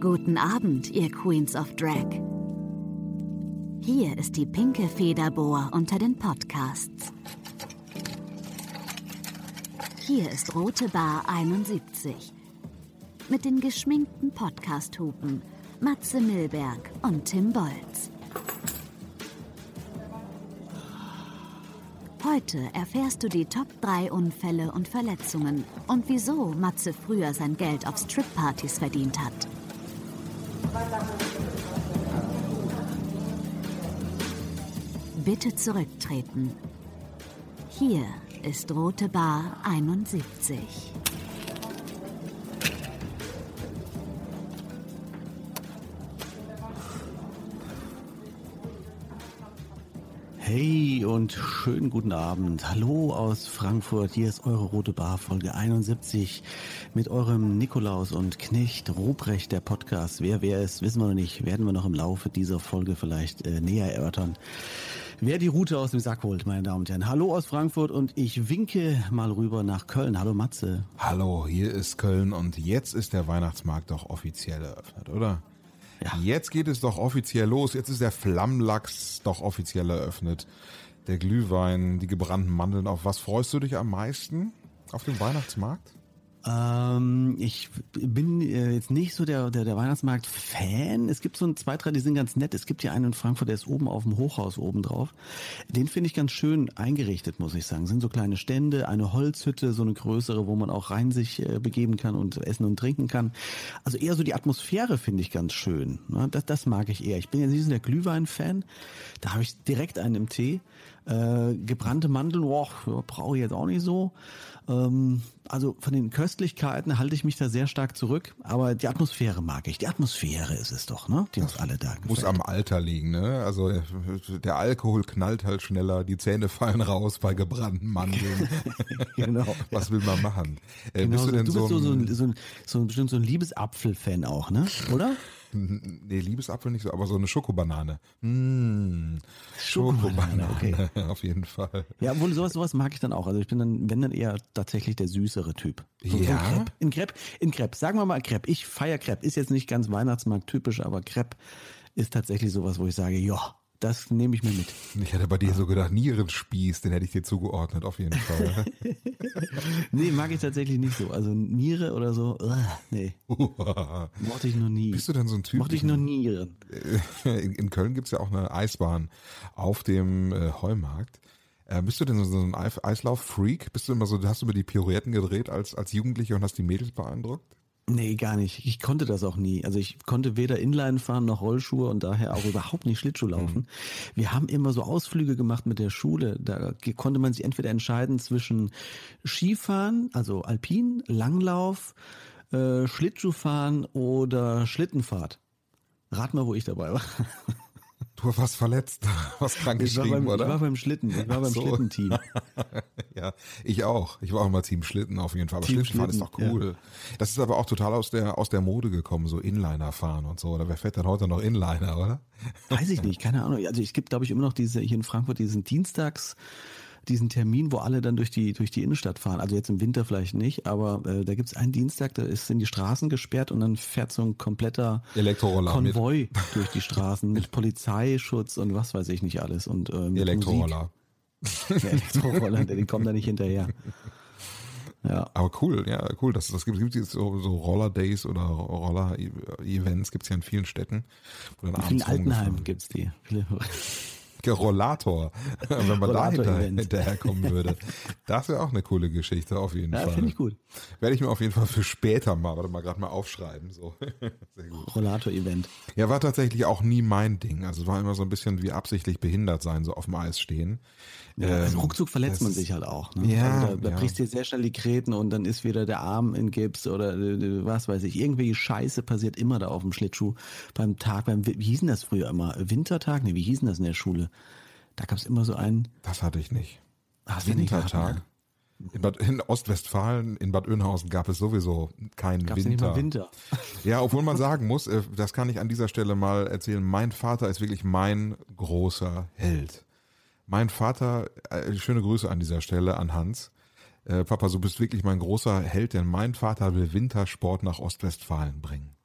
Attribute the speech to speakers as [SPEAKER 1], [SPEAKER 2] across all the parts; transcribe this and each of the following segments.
[SPEAKER 1] Guten Abend, ihr Queens of Drag. Hier ist die pinke Federbohr unter den Podcasts. Hier ist Rote Bar 71 mit den geschminkten Podcast-Hupen Matze Milberg und Tim Bolz. Heute erfährst du die Top 3 Unfälle und Verletzungen und wieso Matze früher sein Geld auf Strip-Partys verdient hat. Bitte zurücktreten. Hier ist Rote Bar 71.
[SPEAKER 2] Hey und schönen guten Abend. Hallo aus Frankfurt. Hier ist eure Rote Bar Folge 71 mit eurem Nikolaus und Knecht Ruprecht der Podcast. Wer wer ist, wissen wir noch nicht. Werden wir noch im Laufe dieser Folge vielleicht äh, näher erörtern. Wer die Route aus dem Sack holt, meine Damen und Herren. Hallo aus Frankfurt und ich winke mal rüber nach Köln. Hallo Matze.
[SPEAKER 3] Hallo, hier ist Köln und jetzt ist der Weihnachtsmarkt doch offiziell eröffnet, oder? Ja. Jetzt geht es doch offiziell los. Jetzt ist der Flammlachs doch offiziell eröffnet. Der Glühwein, die gebrannten Mandeln. Auf was freust du dich am meisten auf dem Weihnachtsmarkt?
[SPEAKER 2] Ähm, ich bin äh, jetzt nicht so der, der, der Weihnachtsmarkt-Fan. Es gibt so ein, zwei, drei, die sind ganz nett. Es gibt hier einen in Frankfurt, der ist oben auf dem Hochhaus oben drauf. Den finde ich ganz schön eingerichtet, muss ich sagen. Sind so kleine Stände, eine Holzhütte, so eine größere, wo man auch rein sich äh, begeben kann und essen und trinken kann. Also eher so die Atmosphäre finde ich ganz schön. Ne? Das, das mag ich eher. Ich bin ja nicht so der Glühwein-Fan. Da habe ich direkt einen im Tee. Äh, gebrannte Mandeln, boah, brauche ich jetzt auch nicht so. Ähm, also von den Köstlichkeiten halte ich mich da sehr stark zurück, aber die Atmosphäre mag ich. Die Atmosphäre ist es doch, ne? Die uns alle da gefällt.
[SPEAKER 3] Muss am Alter liegen, ne? Also der Alkohol knallt halt schneller, die Zähne fallen raus bei gebrannten Mandeln. genau. Was will man machen?
[SPEAKER 2] Äh, genau, bist du denn du bist so, so, ein, so, ein, so ein bestimmt so ein Liebesapfel-Fan auch, ne? Oder?
[SPEAKER 3] Nee, Liebesapfel nicht so, aber so eine Schokobanane. Mmh, Schokobanane, okay. Auf jeden Fall.
[SPEAKER 2] Ja, obwohl sowas, sowas mag ich dann auch. Also ich bin dann, wenn dann eher tatsächlich der süßere Typ. So, ja. So. In Crepe, in Crepe. Sagen wir mal Crepe. Ich feier Crepe. Ist jetzt nicht ganz Weihnachtsmarkt typisch, aber Crepe ist tatsächlich sowas, wo ich sage, ja, das nehme ich mir mit.
[SPEAKER 3] Ich hätte bei dir so gedacht, Nierenspieß, den hätte ich dir zugeordnet, auf jeden Fall.
[SPEAKER 2] nee, mag ich tatsächlich nicht so. Also Niere oder so, uh, nee. Mochte ich noch nie.
[SPEAKER 3] Bist du denn so ein Typ?
[SPEAKER 2] Mochte ich noch Nieren.
[SPEAKER 3] In, Köln gibt's ja auch eine Eisbahn auf dem äh, Heumarkt. Äh, bist du denn so ein Eislauf-Freak? Bist du immer so, hast du mir die Pirouetten gedreht als, als Jugendlicher und hast die Mädels beeindruckt?
[SPEAKER 2] Nee, gar nicht. Ich konnte das auch nie. Also ich konnte weder Inline fahren noch Rollschuhe und daher auch überhaupt nicht Schlittschuh laufen. Mhm. Wir haben immer so Ausflüge gemacht mit der Schule. Da konnte man sich entweder entscheiden zwischen Skifahren, also Alpin, Langlauf, äh, Schlittschuhfahren oder Schlittenfahrt. Rat mal, wo ich dabei war.
[SPEAKER 3] Du warst verletzt, was krank
[SPEAKER 2] ich
[SPEAKER 3] geschrieben,
[SPEAKER 2] beim,
[SPEAKER 3] oder?
[SPEAKER 2] Ich war beim Schlitten, ich war beim so. Schlittenteam.
[SPEAKER 3] ja, ich auch. Ich war auch mal Team Schlitten auf jeden Fall. Aber Schlittenfahren Schlitten, ist doch cool. Ja. Das ist aber auch total aus der, aus der Mode gekommen, so Inliner fahren und so. Oder wer fährt denn heute noch Inliner, oder?
[SPEAKER 2] Weiß ich nicht, keine Ahnung. Also es gibt, glaube ich, immer noch diese, hier in Frankfurt diesen Dienstags, diesen Termin, wo alle dann durch die, durch die Innenstadt fahren. Also jetzt im Winter vielleicht nicht, aber äh, da gibt's einen Dienstag, da ist, sind die Straßen gesperrt und dann fährt so ein kompletter Konvoi mit. durch die Straßen mit Polizeischutz und was weiß ich nicht alles. Und
[SPEAKER 3] ähm, Elektroroller.
[SPEAKER 2] Ja, Elektroroller, die kommen da nicht hinterher.
[SPEAKER 3] Ja. Aber cool, ja, cool. Das, das gibt es jetzt so, so Roller Days oder Roller Events gibt's ja in vielen Städten.
[SPEAKER 2] Wo dann in vielen Altenheimen gibt's die.
[SPEAKER 3] Rollator, wenn man da hinter, hinterherkommen würde. Das wäre auch eine coole Geschichte, auf jeden ja, Fall.
[SPEAKER 2] finde ich gut.
[SPEAKER 3] Werde ich mir auf jeden Fall für später mal, warte mal, gerade mal aufschreiben. So.
[SPEAKER 2] Rollator-Event.
[SPEAKER 3] Ja, war tatsächlich auch nie mein Ding. Also es war immer so ein bisschen wie absichtlich behindert sein, so auf dem Eis stehen.
[SPEAKER 2] Ja, also ähm, ruckzuck verletzt man sich halt auch. Ne? Ja, also da, da ja. brichst du sehr schnell die Gräten und dann ist wieder der Arm in Gips oder äh, was weiß ich. Irgendwie Scheiße passiert immer da auf dem Schlittschuh beim Tag, beim, wie hießen das früher immer? Wintertag? Nee, wie hießen das in der Schule? Da gab es immer so einen.
[SPEAKER 3] Das hatte ich nicht. Ach, Wintertag. Nicht in, Bad, in Ostwestfalen, in Bad Oeynhausen gab es sowieso keinen Gab's Winter. Nicht mal Winter. Ja, obwohl man sagen muss, äh, das kann ich an dieser Stelle mal erzählen, mein Vater ist wirklich mein großer Held. Mein Vater, äh, schöne Grüße an dieser Stelle an Hans. Äh, Papa, du bist wirklich mein großer Held, denn mein Vater will Wintersport nach Ostwestfalen bringen.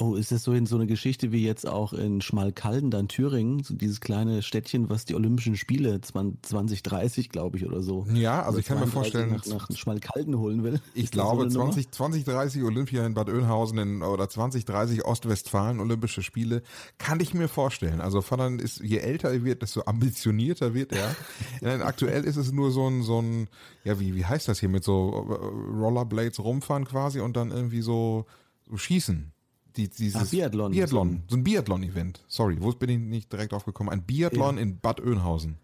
[SPEAKER 2] Oh, ist das so in so eine Geschichte wie jetzt auch in Schmalkalden, dann Thüringen, so dieses kleine Städtchen, was die Olympischen Spiele 2030, glaube ich, oder so.
[SPEAKER 3] Ja, also ich kann mir vorstellen,
[SPEAKER 2] nach, nach Schmalkalden holen will.
[SPEAKER 3] Ich glaube, so 20, 2030 Olympia in Bad Oeynhausen in, oder 2030 Ostwestfalen Olympische Spiele, kann ich mir vorstellen. Also Vater ist, je älter er wird, desto ambitionierter wird er. aktuell ist es nur so ein, so ein, ja, wie, wie heißt das hier mit so äh, Rollerblades rumfahren quasi und dann irgendwie so, so schießen die, dieses Ach,
[SPEAKER 2] Biathlon.
[SPEAKER 3] Biathlon, so ein Biathlon-Event. Sorry, wo bin ich nicht direkt aufgekommen? Ein Biathlon ja. in Bad Oeynhausen.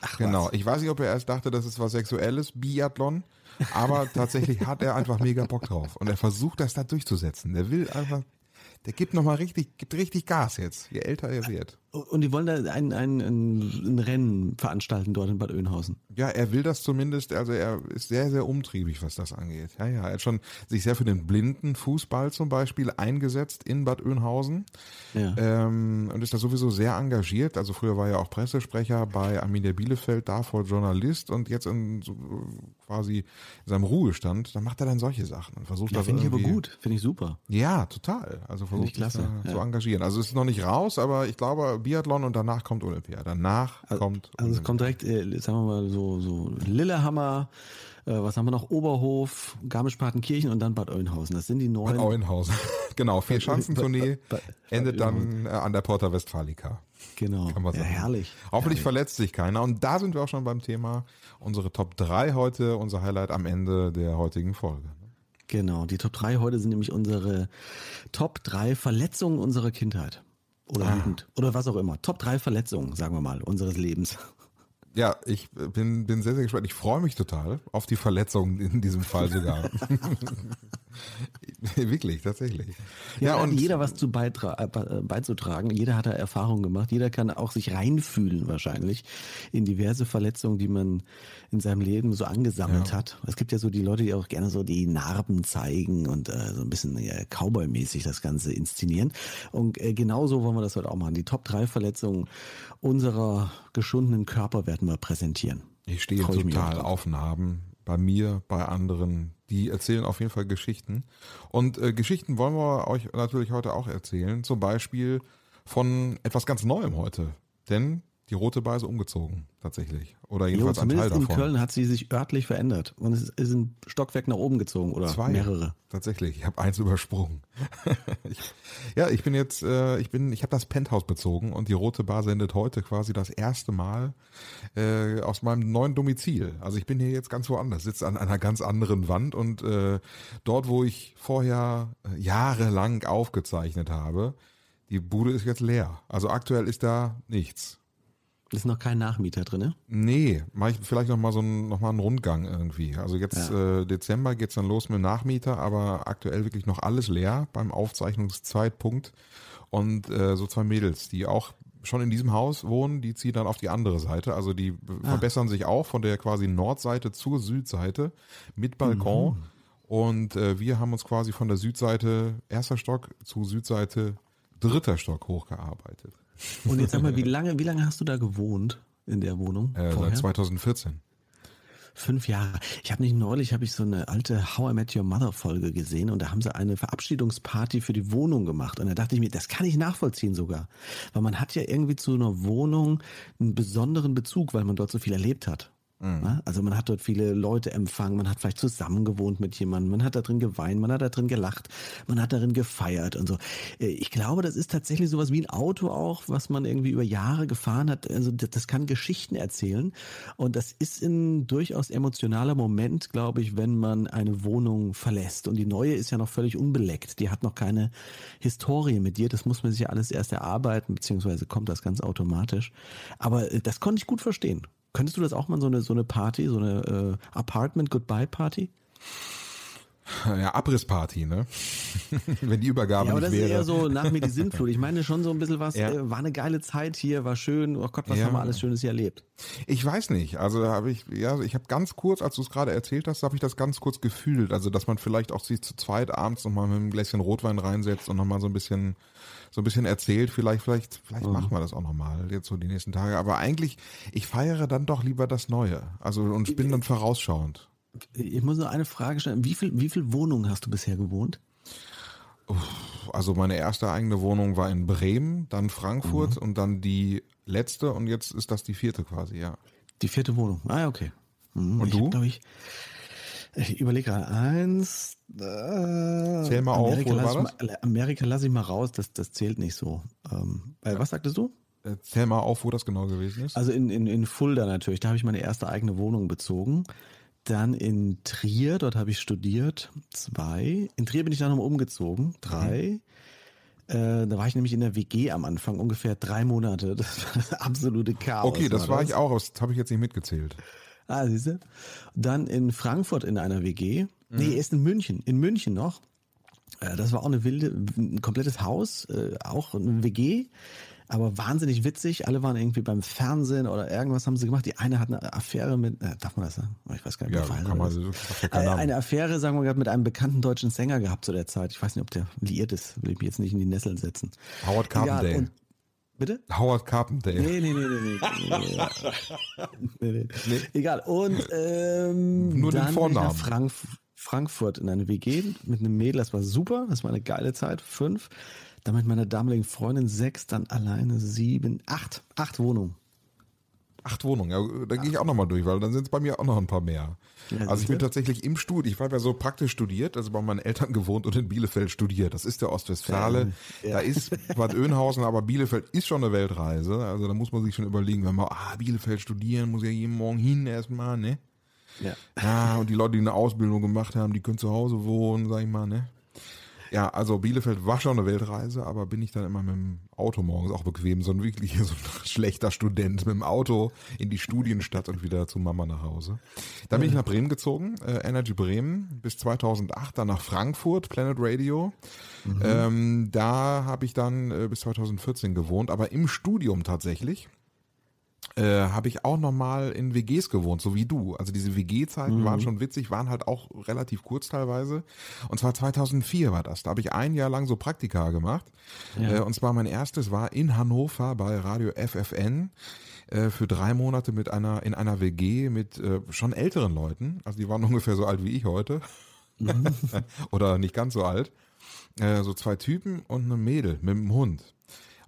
[SPEAKER 3] Ach, genau. Was? Ich weiß nicht, ob er erst dachte, das ist was Sexuelles, Biathlon, aber tatsächlich hat er einfach mega Bock drauf und er versucht das da durchzusetzen. Der will einfach, der gibt nochmal richtig, gibt richtig Gas jetzt, je älter er wird.
[SPEAKER 2] Und die wollen da ein, ein, ein, Rennen veranstalten dort in Bad Oeynhausen.
[SPEAKER 3] Ja, er will das zumindest, also er ist sehr, sehr umtriebig, was das angeht. Ja, ja, er hat schon sich sehr für den blinden Fußball zum Beispiel eingesetzt in Bad Oeynhausen. Ja. Ähm, und ist da sowieso sehr engagiert. Also früher war er auch Pressesprecher bei Arminia Bielefeld, davor Journalist und jetzt in so quasi in seinem Ruhestand, da macht er dann solche Sachen und versucht
[SPEAKER 2] ja,
[SPEAKER 3] das
[SPEAKER 2] finde ich aber gut, finde ich super.
[SPEAKER 3] Ja, total. Also versucht sich da ja. zu engagieren. Also es ist noch nicht raus, aber ich glaube, Biathlon und danach kommt Olympia. Danach
[SPEAKER 2] also,
[SPEAKER 3] kommt.
[SPEAKER 2] Also Olympia. es kommt direkt, äh, sagen wir mal so, so Lillehammer, äh, was haben wir noch? Oberhof, Garmisch-Partenkirchen und dann Bad Oeynhausen. Das sind die neuen.
[SPEAKER 3] Bad Oeynhausen. genau, vier Schanzentournee endet dann äh, an der Porta Westfalica.
[SPEAKER 2] Genau.
[SPEAKER 3] Kann man
[SPEAKER 2] sagen. Ja, herrlich.
[SPEAKER 3] Hoffentlich
[SPEAKER 2] herrlich.
[SPEAKER 3] verletzt sich keiner. Und da sind wir auch schon beim Thema. Unsere Top 3 heute, unser Highlight am Ende der heutigen Folge.
[SPEAKER 2] Genau, die Top 3 heute sind nämlich unsere Top 3 Verletzungen unserer Kindheit. Oder ah. Jugend. Oder was auch immer. Top 3 Verletzungen, sagen wir mal, unseres Lebens.
[SPEAKER 3] Ja, ich bin, bin sehr, sehr gespannt. Ich freue mich total auf die Verletzungen in diesem Fall sogar. Wirklich, tatsächlich.
[SPEAKER 2] Ja, ja und jeder was zu beitra äh, beizutragen. Jeder hat da Erfahrungen gemacht. Jeder kann auch sich reinfühlen wahrscheinlich in diverse Verletzungen, die man in seinem Leben so angesammelt ja. hat. Es gibt ja so die Leute, die auch gerne so die Narben zeigen und äh, so ein bisschen ja, Cowboy-mäßig das Ganze inszenieren. Und äh, genauso wollen wir das heute auch machen. Die Top 3 Verletzungen unserer geschundenen Körper werden wir präsentieren.
[SPEAKER 3] Ich stehe Freu total auf Narben bei mir, bei anderen. Die erzählen auf jeden Fall Geschichten. Und äh, Geschichten wollen wir euch natürlich heute auch erzählen. Zum Beispiel von etwas ganz Neuem heute. Denn die rote Beise umgezogen, tatsächlich. Oder jedenfalls jo, ein Teil davon.
[SPEAKER 2] in Köln hat sie sich örtlich verändert und es ist ein Stockwerk nach oben gezogen oder Zwei, mehrere.
[SPEAKER 3] Tatsächlich, ich habe eins übersprungen. ich, ja, ich bin jetzt, äh, ich bin, ich habe das Penthouse bezogen und die rote Bar sendet heute quasi das erste Mal äh, aus meinem neuen Domizil. Also ich bin hier jetzt ganz woanders, sitze an einer ganz anderen Wand und äh, dort, wo ich vorher äh, jahrelang aufgezeichnet habe, die Bude ist jetzt leer. Also aktuell ist da nichts.
[SPEAKER 2] Ist noch kein Nachmieter drin, ne?
[SPEAKER 3] Nee, mache ich vielleicht noch mal so einen, noch mal einen Rundgang irgendwie. Also jetzt ja. äh, Dezember geht's dann los mit Nachmieter, aber aktuell wirklich noch alles leer beim Aufzeichnungszeitpunkt. Und äh, so zwei Mädels, die auch schon in diesem Haus wohnen, die ziehen dann auf die andere Seite. Also die ah. verbessern sich auch von der quasi Nordseite zur Südseite mit Balkon. Mhm. Und äh, wir haben uns quasi von der Südseite erster Stock zu Südseite dritter Stock hochgearbeitet.
[SPEAKER 2] Und jetzt sag mal, wie lange, wie lange hast du da gewohnt in der Wohnung?
[SPEAKER 3] Äh, seit 2014.
[SPEAKER 2] Fünf Jahre. Ich habe nicht neulich habe ich so eine alte How I Met Your Mother Folge gesehen und da haben sie eine Verabschiedungsparty für die Wohnung gemacht und da dachte ich mir, das kann ich nachvollziehen sogar, weil man hat ja irgendwie zu einer Wohnung einen besonderen Bezug, weil man dort so viel erlebt hat. Mhm. Ne? Also man hat dort viele Leute empfangen, man hat vielleicht zusammen gewohnt mit jemandem, man hat da drin geweint, man hat da drin gelacht, man hat darin gefeiert und so. Äh, ich glaube, das ist tatsächlich sowas wie ein Auto auch, was man irgendwie über Jahre gefahren hat. Also das kann Geschichten erzählen und das ist ein durchaus emotionaler Moment, glaube ich, wenn man eine Wohnung verlässt. Und die neue ist ja noch völlig unbeleckt. Die hat noch keine Historie mit dir. Das muss man sich ja alles erst erarbeiten, beziehungsweise kommt das ganz automatisch. Aber äh, das konnte ich gut verstehen. Könntest du das auch mal so eine so eine Party, so eine äh, Apartment Goodbye Party?
[SPEAKER 3] Ja, Abrissparty, ne? Wenn die Übergabe
[SPEAKER 2] ja,
[SPEAKER 3] aber
[SPEAKER 2] das
[SPEAKER 3] wäre.
[SPEAKER 2] ist eher so nach mir die Sintflut. Ich meine schon so ein bisschen was, ja. äh, war eine geile Zeit hier, war schön. Oh Gott, was ja. haben wir alles Schönes hier erlebt?
[SPEAKER 3] Ich weiß nicht. Also habe ich, ja, ich habe ganz kurz, als du es gerade erzählt hast, habe ich das ganz kurz gefühlt. Also, dass man vielleicht auch sich zu zweit abends nochmal mit einem Gläschen Rotwein reinsetzt und nochmal so ein bisschen, so ein bisschen erzählt. Vielleicht, vielleicht, vielleicht mhm. machen wir das auch nochmal jetzt so die nächsten Tage. Aber eigentlich, ich feiere dann doch lieber das Neue. Also und bin dann vorausschauend.
[SPEAKER 2] Ich muss nur eine Frage stellen. Wie viel, wie viel Wohnungen hast du bisher gewohnt?
[SPEAKER 3] also meine erste eigene Wohnung war in Bremen, dann Frankfurt mhm. und dann die letzte und jetzt ist das die vierte quasi, ja.
[SPEAKER 2] Die vierte Wohnung. Ah, okay.
[SPEAKER 3] Mhm. Und ich du?
[SPEAKER 2] Hab, ich, ich überlege gerade eins.
[SPEAKER 3] Äh, Zähl mal Amerika auf, wo
[SPEAKER 2] war das? Mal, Amerika lasse ich mal raus, das, das zählt nicht so. Ähm, äh, was sagtest du?
[SPEAKER 3] Äh, zähl mal auf, wo das genau gewesen ist.
[SPEAKER 2] Also in, in, in Fulda natürlich, da habe ich meine erste eigene Wohnung bezogen. Dann in Trier, dort habe ich studiert, zwei. In Trier bin ich dann nochmal umgezogen, drei. Mhm. Äh, da war ich nämlich in der WG am Anfang, ungefähr drei Monate. Das war das absolute Chaos.
[SPEAKER 3] Okay, das war, das. ich auch, das habe ich jetzt nicht mitgezählt.
[SPEAKER 2] Ah, siehst du? Dann in Frankfurt in einer WG. Mhm. Nee, erst in München. In München noch. Äh, das war auch eine wilde, ein komplettes Haus, äh, auch eine WG aber wahnsinnig witzig. Alle waren irgendwie beim Fernsehen oder irgendwas haben sie gemacht. Die eine hat eine Affäre mit, äh, darf man das sagen? Ich weiß gar nicht.
[SPEAKER 3] Ja, kann man, so,
[SPEAKER 2] äh, eine Affäre, sagen wir gerade, mit einem bekannten deutschen Sänger gehabt zu der Zeit. Ich weiß nicht, ob der liiert ist. Will ich mich jetzt nicht in die Nesseln setzen.
[SPEAKER 3] Howard Carpendale. Ja,
[SPEAKER 2] bitte?
[SPEAKER 3] Howard Carpendale.
[SPEAKER 2] Nee, nee, nee, nee, nee. nee, nee. nee. Egal. Und ähm,
[SPEAKER 3] nur den Vornamen.
[SPEAKER 2] Frank Frankfurt in eine WG mit einem Mädel. Das war super. Das war eine geile Zeit. Fünf dann mit meiner damaligen Freundin sechs, dann alleine sieben, acht, acht Wohnungen.
[SPEAKER 3] Acht Wohnungen, ja, da gehe ich auch nochmal durch, weil dann sind es bei mir auch noch ein paar mehr. Ja, also ich bin tatsächlich im Studio, ich war ja so praktisch studiert, also bei meinen Eltern gewohnt und in Bielefeld studiert. Das ist der Ostwestfale. Ja. Da ist Bad Oeynhausen, aber Bielefeld ist schon eine Weltreise. Also da muss man sich schon überlegen, wenn man, ah, Bielefeld studieren, muss ja jeden Morgen hin erstmal, ne? Ja. ja. Und die Leute, die eine Ausbildung gemacht haben, die können zu Hause wohnen, sag ich mal, ne? Ja, also Bielefeld war schon eine Weltreise, aber bin ich dann immer mit dem Auto morgens auch bequem, so ein wirklich so ein schlechter Student mit dem Auto in die Studienstadt und wieder zu Mama nach Hause. Dann bin ich nach Bremen gezogen, äh, Energy Bremen bis 2008, dann nach Frankfurt, Planet Radio. Mhm. Ähm, da habe ich dann äh, bis 2014 gewohnt, aber im Studium tatsächlich äh, habe ich auch nochmal in WGs gewohnt, so wie du. Also diese WG-Zeiten mhm. waren schon witzig, waren halt auch relativ kurz teilweise. Und zwar 2004 war das. Da habe ich ein Jahr lang so Praktika gemacht. Ja. Äh, und zwar mein erstes war in Hannover bei Radio FFN äh, für drei Monate mit einer in einer WG mit äh, schon älteren Leuten. Also die waren ungefähr so alt wie ich heute. Mhm. Oder nicht ganz so alt. Äh, so zwei Typen und eine Mädel mit einem Hund.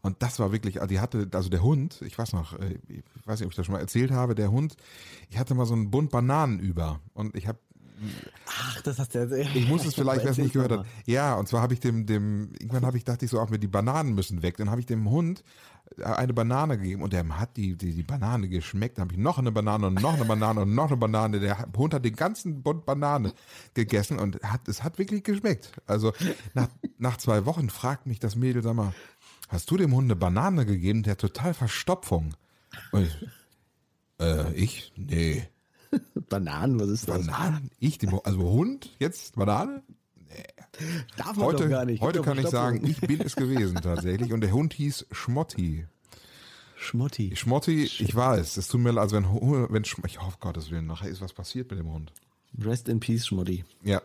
[SPEAKER 3] Und das war wirklich, also die hatte, also der Hund, ich weiß noch, äh, ich weiß nicht, ob ich das schon mal erzählt habe, der Hund, ich hatte mal so einen Bund Bananen über und ich habe
[SPEAKER 2] Ach, das hast du ja
[SPEAKER 3] Ich muss es vielleicht, wer es nicht gehört hat. Ja, und zwar habe ich dem, dem, irgendwann habe ich, dachte ich so, auch mir die Bananen müssen weg. Dann habe ich dem Hund eine Banane gegeben und der hat die, die, die Banane geschmeckt. Dann habe ich noch eine Banane und noch eine Banane und noch eine Banane. Der Hund hat den ganzen Bund Banane gegessen und hat, es hat wirklich geschmeckt. Also nach, nach zwei Wochen fragt mich das Mädel, sag mal, Hast du dem Hund eine Banane gegeben, der total Verstopfung? Ich, äh, ich? Nee.
[SPEAKER 2] Bananen, was ist
[SPEAKER 3] das? Bananen? Ich, dem, also Hund, jetzt Banane?
[SPEAKER 2] Nee. Darf man
[SPEAKER 3] heute,
[SPEAKER 2] doch gar nicht.
[SPEAKER 3] Heute kann ich sagen, ich bin es gewesen tatsächlich. Und der Hund hieß Schmotti.
[SPEAKER 2] Schmotti.
[SPEAKER 3] Schmotti, ich weiß. Es tut mir leid, also wenn, wenn ich hoffe, Gottes Willen, nachher ist was passiert mit dem Hund.
[SPEAKER 2] Rest in peace, Schmotti.
[SPEAKER 3] Ja.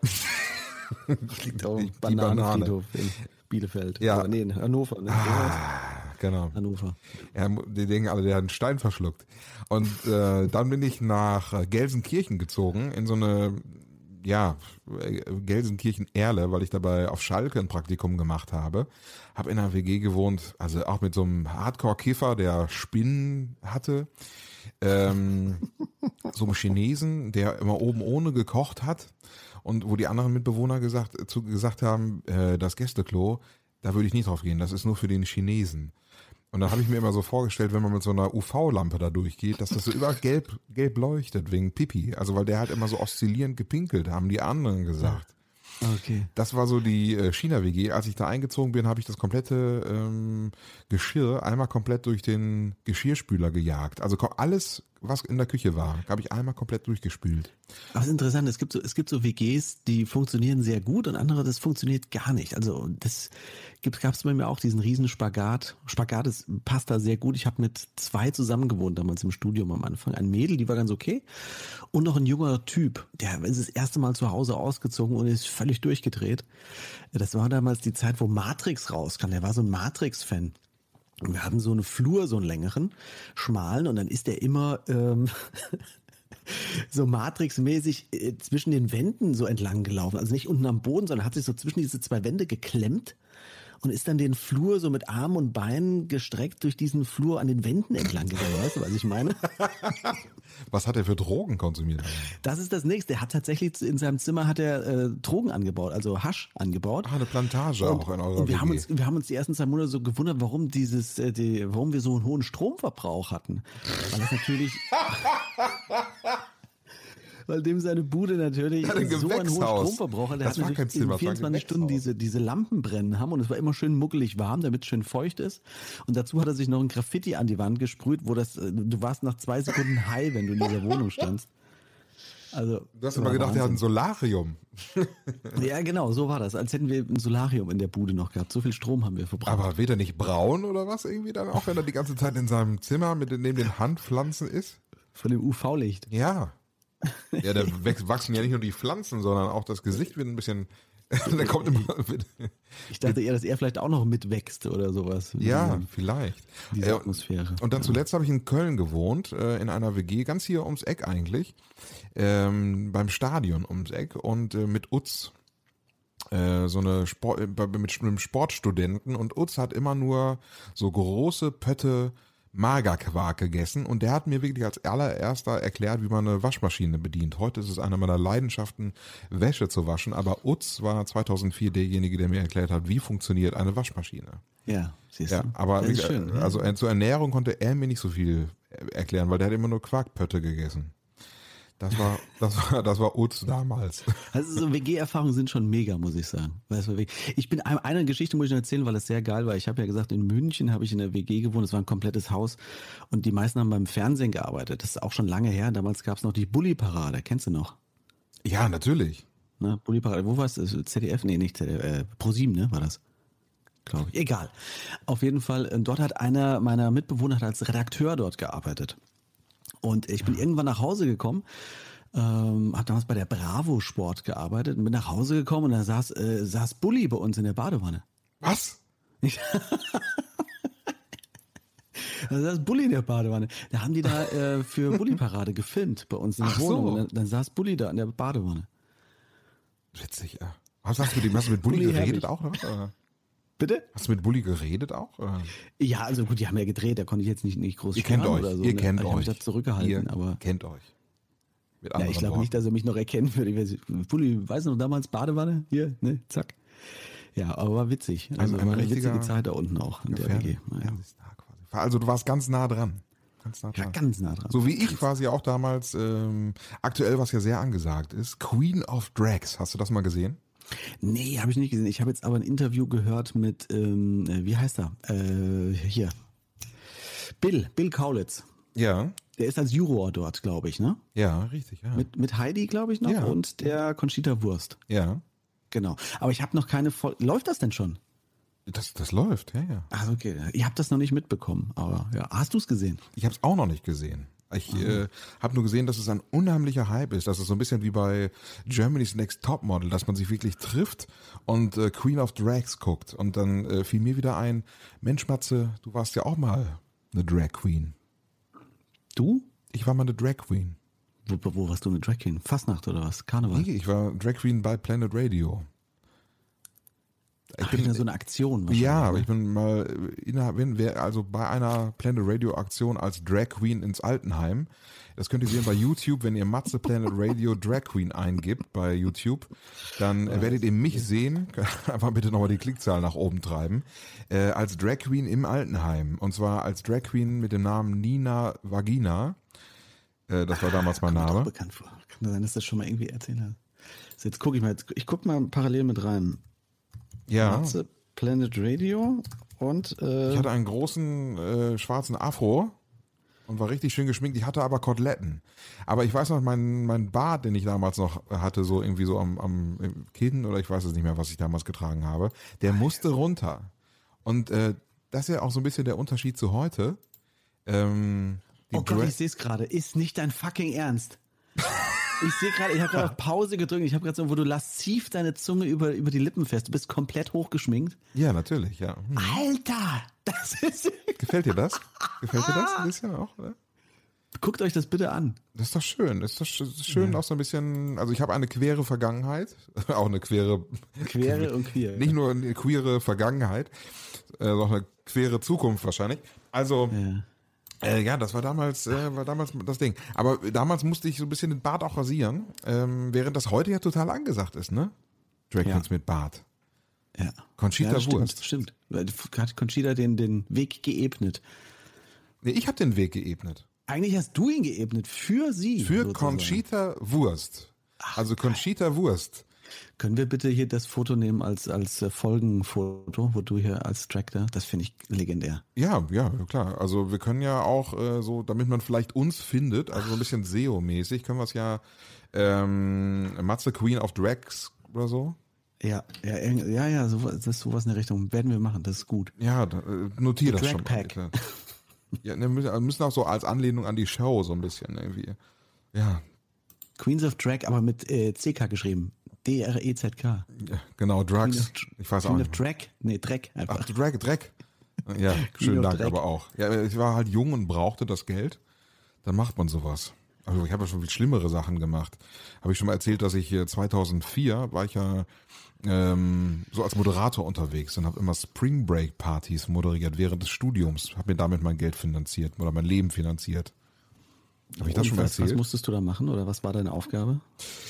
[SPEAKER 2] Liegt auch Bananenfriedhof in Bielefeld.
[SPEAKER 3] Ja.
[SPEAKER 2] Aber nee, in Hannover. Ne?
[SPEAKER 3] Ah, genau.
[SPEAKER 2] Hannover.
[SPEAKER 3] Ja, die denken alle, der hat einen Stein verschluckt. Und äh, dann bin ich nach Gelsenkirchen gezogen, in so eine, ja, Gelsenkirchen-Erle, weil ich dabei auf Schalke ein Praktikum gemacht habe. Hab in einer WG gewohnt, also auch mit so einem Hardcore-Kiffer, der Spinnen hatte. Ähm, so einem Chinesen, der immer oben ohne gekocht hat und wo die anderen Mitbewohner gesagt, zu, gesagt haben, äh, das Gästeklo, da würde ich nicht drauf gehen, das ist nur für den Chinesen. Und dann habe ich mir immer so vorgestellt, wenn man mit so einer UV-Lampe da durchgeht, dass das so überall gelb, gelb leuchtet wegen Pipi. Also weil der halt immer so oszillierend gepinkelt, haben die anderen gesagt.
[SPEAKER 2] Okay.
[SPEAKER 3] Das war so die äh, China-WG. Als ich da eingezogen bin, habe ich das komplette ähm, Geschirr einmal komplett durch den Geschirrspüler gejagt. Also alles was in der Küche war, habe ich einmal komplett durchgespült.
[SPEAKER 2] Aber es ist interessant, es gibt so, es gibt so WGs, die funktionieren sehr gut und andere, das funktioniert gar nicht. Also das gab es bei mir auch diesen riesen Spagat. Spagat ist, passt da sehr gut. Ich habe mit zwei zusammen gewohnt damals im Studium am Anfang. Ein Mädel, die war ganz okay. Und noch ein junger Typ, der ist das erste Mal zu Hause ausgezogen und ist völlig durchgedreht. Das war damals die Zeit, wo Matrix rauskam. Der war so ein Matrix-Fan. Und wir hatten so eine Flur, so einen längeren, schmalen, und dann ist der immer ähm, so Matrix-mäßig äh, zwischen den Wänden so entlang gelaufen. Also nicht unten am Boden, sondern hat sich so zwischen diese zwei Wände geklemmt und ist dann den Flur so mit Armen und Beinen gestreckt durch diesen Flur an den Wänden entlang gegangen. Weißt du, was ich meine?
[SPEAKER 3] was hat er für Drogen konsumiert?
[SPEAKER 2] Das ist das nächste. Er hat tatsächlich in seinem Zimmer hat er äh, Drogen angebaut, also Hasch angebaut.
[SPEAKER 3] Ah, eine Plantage und, auch in eurer
[SPEAKER 2] und wir WG. haben uns wir haben uns die ersten zwei Monate so gewundert, warum dieses äh, die, warum wir so einen hohen Stromverbrauch hatten. Weil das natürlich weil dem seine Bude natürlich
[SPEAKER 3] ein so einen hohen
[SPEAKER 2] Stromverbrauch
[SPEAKER 3] hat. Der das
[SPEAKER 2] hat natürlich in 24 Stunden diese, diese Lampen brennen haben und es war immer schön muckelig warm, damit es schön feucht ist. Und dazu hat er sich noch ein Graffiti an die Wand gesprüht, wo das, äh, du warst nach zwei Sekunden high, wenn du in dieser Wohnung standst. Also,
[SPEAKER 3] du hast immer gedacht, Wahnsinn. er hat ein Solarium.
[SPEAKER 2] ja, genau, so war das. Als hätten wir ein Solarium in der Bude noch gehabt. So viel Strom haben wir verbraucht.
[SPEAKER 3] Aber wird er nicht braun oder was irgendwie dann auch, wenn er die ganze Zeit in seinem Zimmer mit neben den Handpflanzen ist?
[SPEAKER 2] Von dem UV-Licht.
[SPEAKER 3] Ja. Ja, da wachsen ja nicht nur die Pflanzen, sondern auch das Gesicht wird ein bisschen. da kommt immer
[SPEAKER 2] mit, ich dachte eher, dass er vielleicht auch noch mitwächst oder sowas.
[SPEAKER 3] Ja, vielleicht.
[SPEAKER 2] Diese Atmosphäre.
[SPEAKER 3] Und dann zuletzt habe ich in Köln gewohnt, äh, in einer WG, ganz hier ums Eck eigentlich, ähm, beim Stadion ums Eck und äh, mit Utz äh, so eine Sport, mit einem Sportstudenten und Utz hat immer nur so große Pötte Magerquark gegessen und der hat mir wirklich als allererster erklärt, wie man eine Waschmaschine bedient. Heute ist es eine meiner Leidenschaften, Wäsche zu waschen, aber Utz war 2004 derjenige, der mir erklärt hat, wie funktioniert eine Waschmaschine.
[SPEAKER 2] Ja,
[SPEAKER 3] siehst du. Ja, aber wie, schön, also ja. zur Ernährung konnte er mir nicht so viel erklären, weil der hat immer nur Quarkpötte gegessen. Das war, das war, das war Utz damals.
[SPEAKER 2] Also so WG-Erfahrungen sind schon mega, muss ich sagen. Ich bin eine Geschichte muss ich noch erzählen, weil es sehr geil war. Ich habe ja gesagt, in München habe ich in der WG gewohnt. Es war ein komplettes Haus und die meisten haben beim Fernsehen gearbeitet. Das ist auch schon lange her. Damals gab es noch die Bulli-Parade. Kennst du noch?
[SPEAKER 3] Ja, natürlich.
[SPEAKER 2] Ne, Bulli-Parade. Wo war es? ZDF? Nee, nicht ZDF. Äh, ProSieben, ne? War das? Glaube ich. Egal. Auf jeden Fall. Äh, dort hat einer meiner Mitbewohner hat als Redakteur dort gearbeitet. Und ich bin irgendwann nach Hause gekommen, ähm, habe damals bei der Bravo Sport gearbeitet und bin nach Hause gekommen und da saß, äh, saß Bulli bei uns in der Badewanne.
[SPEAKER 3] Was?
[SPEAKER 2] Da saß Bulli in der Badewanne. Da haben die da äh, für Bulli-Parade gefilmt bei uns in der Ach Wohnung. So. Und dann, dann, saß Bulli da in der Badewanne.
[SPEAKER 3] Witzig, ja. Was hast du mit, hast du mit Bulli, Bulli geredet auch? Oder?
[SPEAKER 2] Bitte?
[SPEAKER 3] Hast du mit Bulli geredet auch? Oder?
[SPEAKER 2] Ja, also gut, die haben ja gedreht, da konnte ich jetzt nicht, nicht groß
[SPEAKER 3] Ihr kennt euch, oder
[SPEAKER 2] so.
[SPEAKER 3] Ihr ne? kennt
[SPEAKER 2] also
[SPEAKER 3] euch.
[SPEAKER 2] Ich habe zurückgehalten,
[SPEAKER 3] ihr
[SPEAKER 2] aber.
[SPEAKER 3] kennt euch.
[SPEAKER 2] ja, ich glaube nicht, dass er mich noch erkennen würde. Bulli, weißt du noch, damals Badewanne? Hier, ne, zack. Ja, aber war witzig. Also ein, ein war eine witzige Zeit da unten auch in der WG. Ja.
[SPEAKER 3] Also du warst ganz nah dran. Ganz nah dran.
[SPEAKER 2] Ja, ganz nah dran.
[SPEAKER 3] So wie ich quasi auch damals, ähm, aktuell, was ja sehr angesagt ist, Queen of Drags. Hast du das mal gesehen?
[SPEAKER 2] Nee, habe ich nicht gesehen. Ich habe jetzt aber ein Interview gehört mit, ähm, äh, wie heißt er? Äh, hier. Bill, Bill Kaulitz.
[SPEAKER 3] Ja.
[SPEAKER 2] Der ist als Juror dort, glaube ich, ne?
[SPEAKER 3] Ja, richtig, ja.
[SPEAKER 2] Mit, mit Heidi, glaube ich, noch ja. und der Conchita Wurst.
[SPEAKER 3] Ja.
[SPEAKER 2] Genau. Aber ich habe noch keine Voll Läuft das denn schon?
[SPEAKER 3] Das, das läuft, ja, ja.
[SPEAKER 2] Ach, okay. Ihr habt das noch nicht mitbekommen, aber ja. Hast du es gesehen?
[SPEAKER 3] Ich habe es auch noch nicht gesehen. Ich äh, habe nur gesehen, dass es ein unheimlicher Hype ist. Das ist so ein bisschen wie bei Germany's Next Top Model, dass man sich wirklich trifft und äh, Queen of Drags guckt. Und dann äh, fiel mir wieder ein, Mensch Matze, du warst ja auch mal eine Drag Queen.
[SPEAKER 2] Du?
[SPEAKER 3] Ich war mal eine Drag Queen.
[SPEAKER 2] Wo, wo warst du eine Drag Queen? Fastnacht oder was? Karneval?
[SPEAKER 3] Nee, ich war Drag Queen bei Planet Radio.
[SPEAKER 2] Ich Ach, bin ja so eine Aktion.
[SPEAKER 3] Ja, aber ne? ich bin mal innerhalb, also bei einer Planet Radio Aktion als Drag Queen ins Altenheim. Das könnt ihr sehen bei YouTube, wenn ihr Matze Planet Radio Drag Queen eingibt bei YouTube, dann ja, werdet ihr mich sehen. Einfach bitte nochmal die Klickzahl nach oben treiben. Äh, als Drag Queen im Altenheim. Und zwar als Drag Queen mit dem Namen Nina Vagina. Äh, das war damals mein Name.
[SPEAKER 2] bekannt vor. Kann sein, dass das schon mal irgendwie erzählt hat. Jetzt gucke ich mal, ich gucke mal parallel mit rein.
[SPEAKER 3] Ja.
[SPEAKER 2] Matze Planet Radio und äh,
[SPEAKER 3] ich hatte einen großen äh, schwarzen Afro und war richtig schön geschminkt. Ich hatte aber Koteletten. Aber ich weiß noch, mein, mein Bart, den ich damals noch hatte, so irgendwie so am, am Kinn oder ich weiß es nicht mehr, was ich damals getragen habe, der musste runter. Und äh, das ist ja auch so ein bisschen der Unterschied zu heute. Ähm,
[SPEAKER 2] oh Gott, ich sehe es gerade. Ist nicht dein fucking Ernst. Ich sehe gerade, ich habe gerade auf Pause gedrückt. Ich habe gerade so, wo du lasziv deine Zunge über, über die Lippen fest. Du bist komplett hochgeschminkt.
[SPEAKER 3] Ja, natürlich, ja.
[SPEAKER 2] Hm. Alter, das ist.
[SPEAKER 3] Gefällt dir das? Gefällt dir das ein bisschen auch, oder?
[SPEAKER 2] Guckt euch das bitte an.
[SPEAKER 3] Das ist doch schön. Das ist doch schön ja. auch so ein bisschen, also ich habe eine quere Vergangenheit, auch eine quere.
[SPEAKER 2] Quere und queer.
[SPEAKER 3] Nicht nur eine queere Vergangenheit, äh, sondern eine quere Zukunft wahrscheinlich. Also, ja. Äh, ja, das war damals, äh, war damals das Ding. Aber damals musste ich so ein bisschen den Bart auch rasieren, ähm, während das heute ja total angesagt ist, ne? Drag ja. mit Bart.
[SPEAKER 2] Ja.
[SPEAKER 3] Conchita
[SPEAKER 2] ja, Wurst. Stimmt, stimmt. Hat Conchita den, den Weg geebnet.
[SPEAKER 3] Nee, ich habe den Weg geebnet.
[SPEAKER 2] Eigentlich hast du ihn geebnet für sie.
[SPEAKER 3] Für sozusagen. Conchita Wurst. Ach, also Conchita. Wurst.
[SPEAKER 2] Können wir bitte hier das Foto nehmen als, als äh, Folgenfoto, wo du hier als Tractor, das finde ich legendär.
[SPEAKER 3] Ja, ja, klar. Also wir können ja auch äh, so, damit man vielleicht uns findet, also so ein bisschen SEO-mäßig, können wir es ja ähm, Matze Queen of Drags oder so.
[SPEAKER 2] Ja, ja, ja, ja, so, das ist sowas in der Richtung. Werden wir machen, das ist gut.
[SPEAKER 3] Ja, da, äh, notiere das schon mal. Bitte. Ja, ne, müssen auch so als Anlehnung an die Show so ein bisschen irgendwie. Ja.
[SPEAKER 2] Queens of Drag, aber mit äh, CK geschrieben. D-R-E-Z-K.
[SPEAKER 3] Ja, genau, Drugs. ich weiß Queen auch nicht.
[SPEAKER 2] Drag? Nee, Dreck
[SPEAKER 3] einfach. Ach, Drag, Dreck. Ja, schönen Dank, Dreck. aber auch. Ja, ich war halt jung und brauchte das Geld. Dann macht man sowas. Also ich habe ja schon viel schlimmere Sachen gemacht. Habe ich schon mal erzählt, dass ich 2004 war ich ja ähm, so als Moderator unterwegs und habe immer Spring Break Partys moderiert während des Studiums. Habe mir damit mein Geld finanziert oder mein Leben finanziert. Habe ich das schon mal
[SPEAKER 2] was,
[SPEAKER 3] erzählt?
[SPEAKER 2] Was musstest du da machen oder was war deine Aufgabe?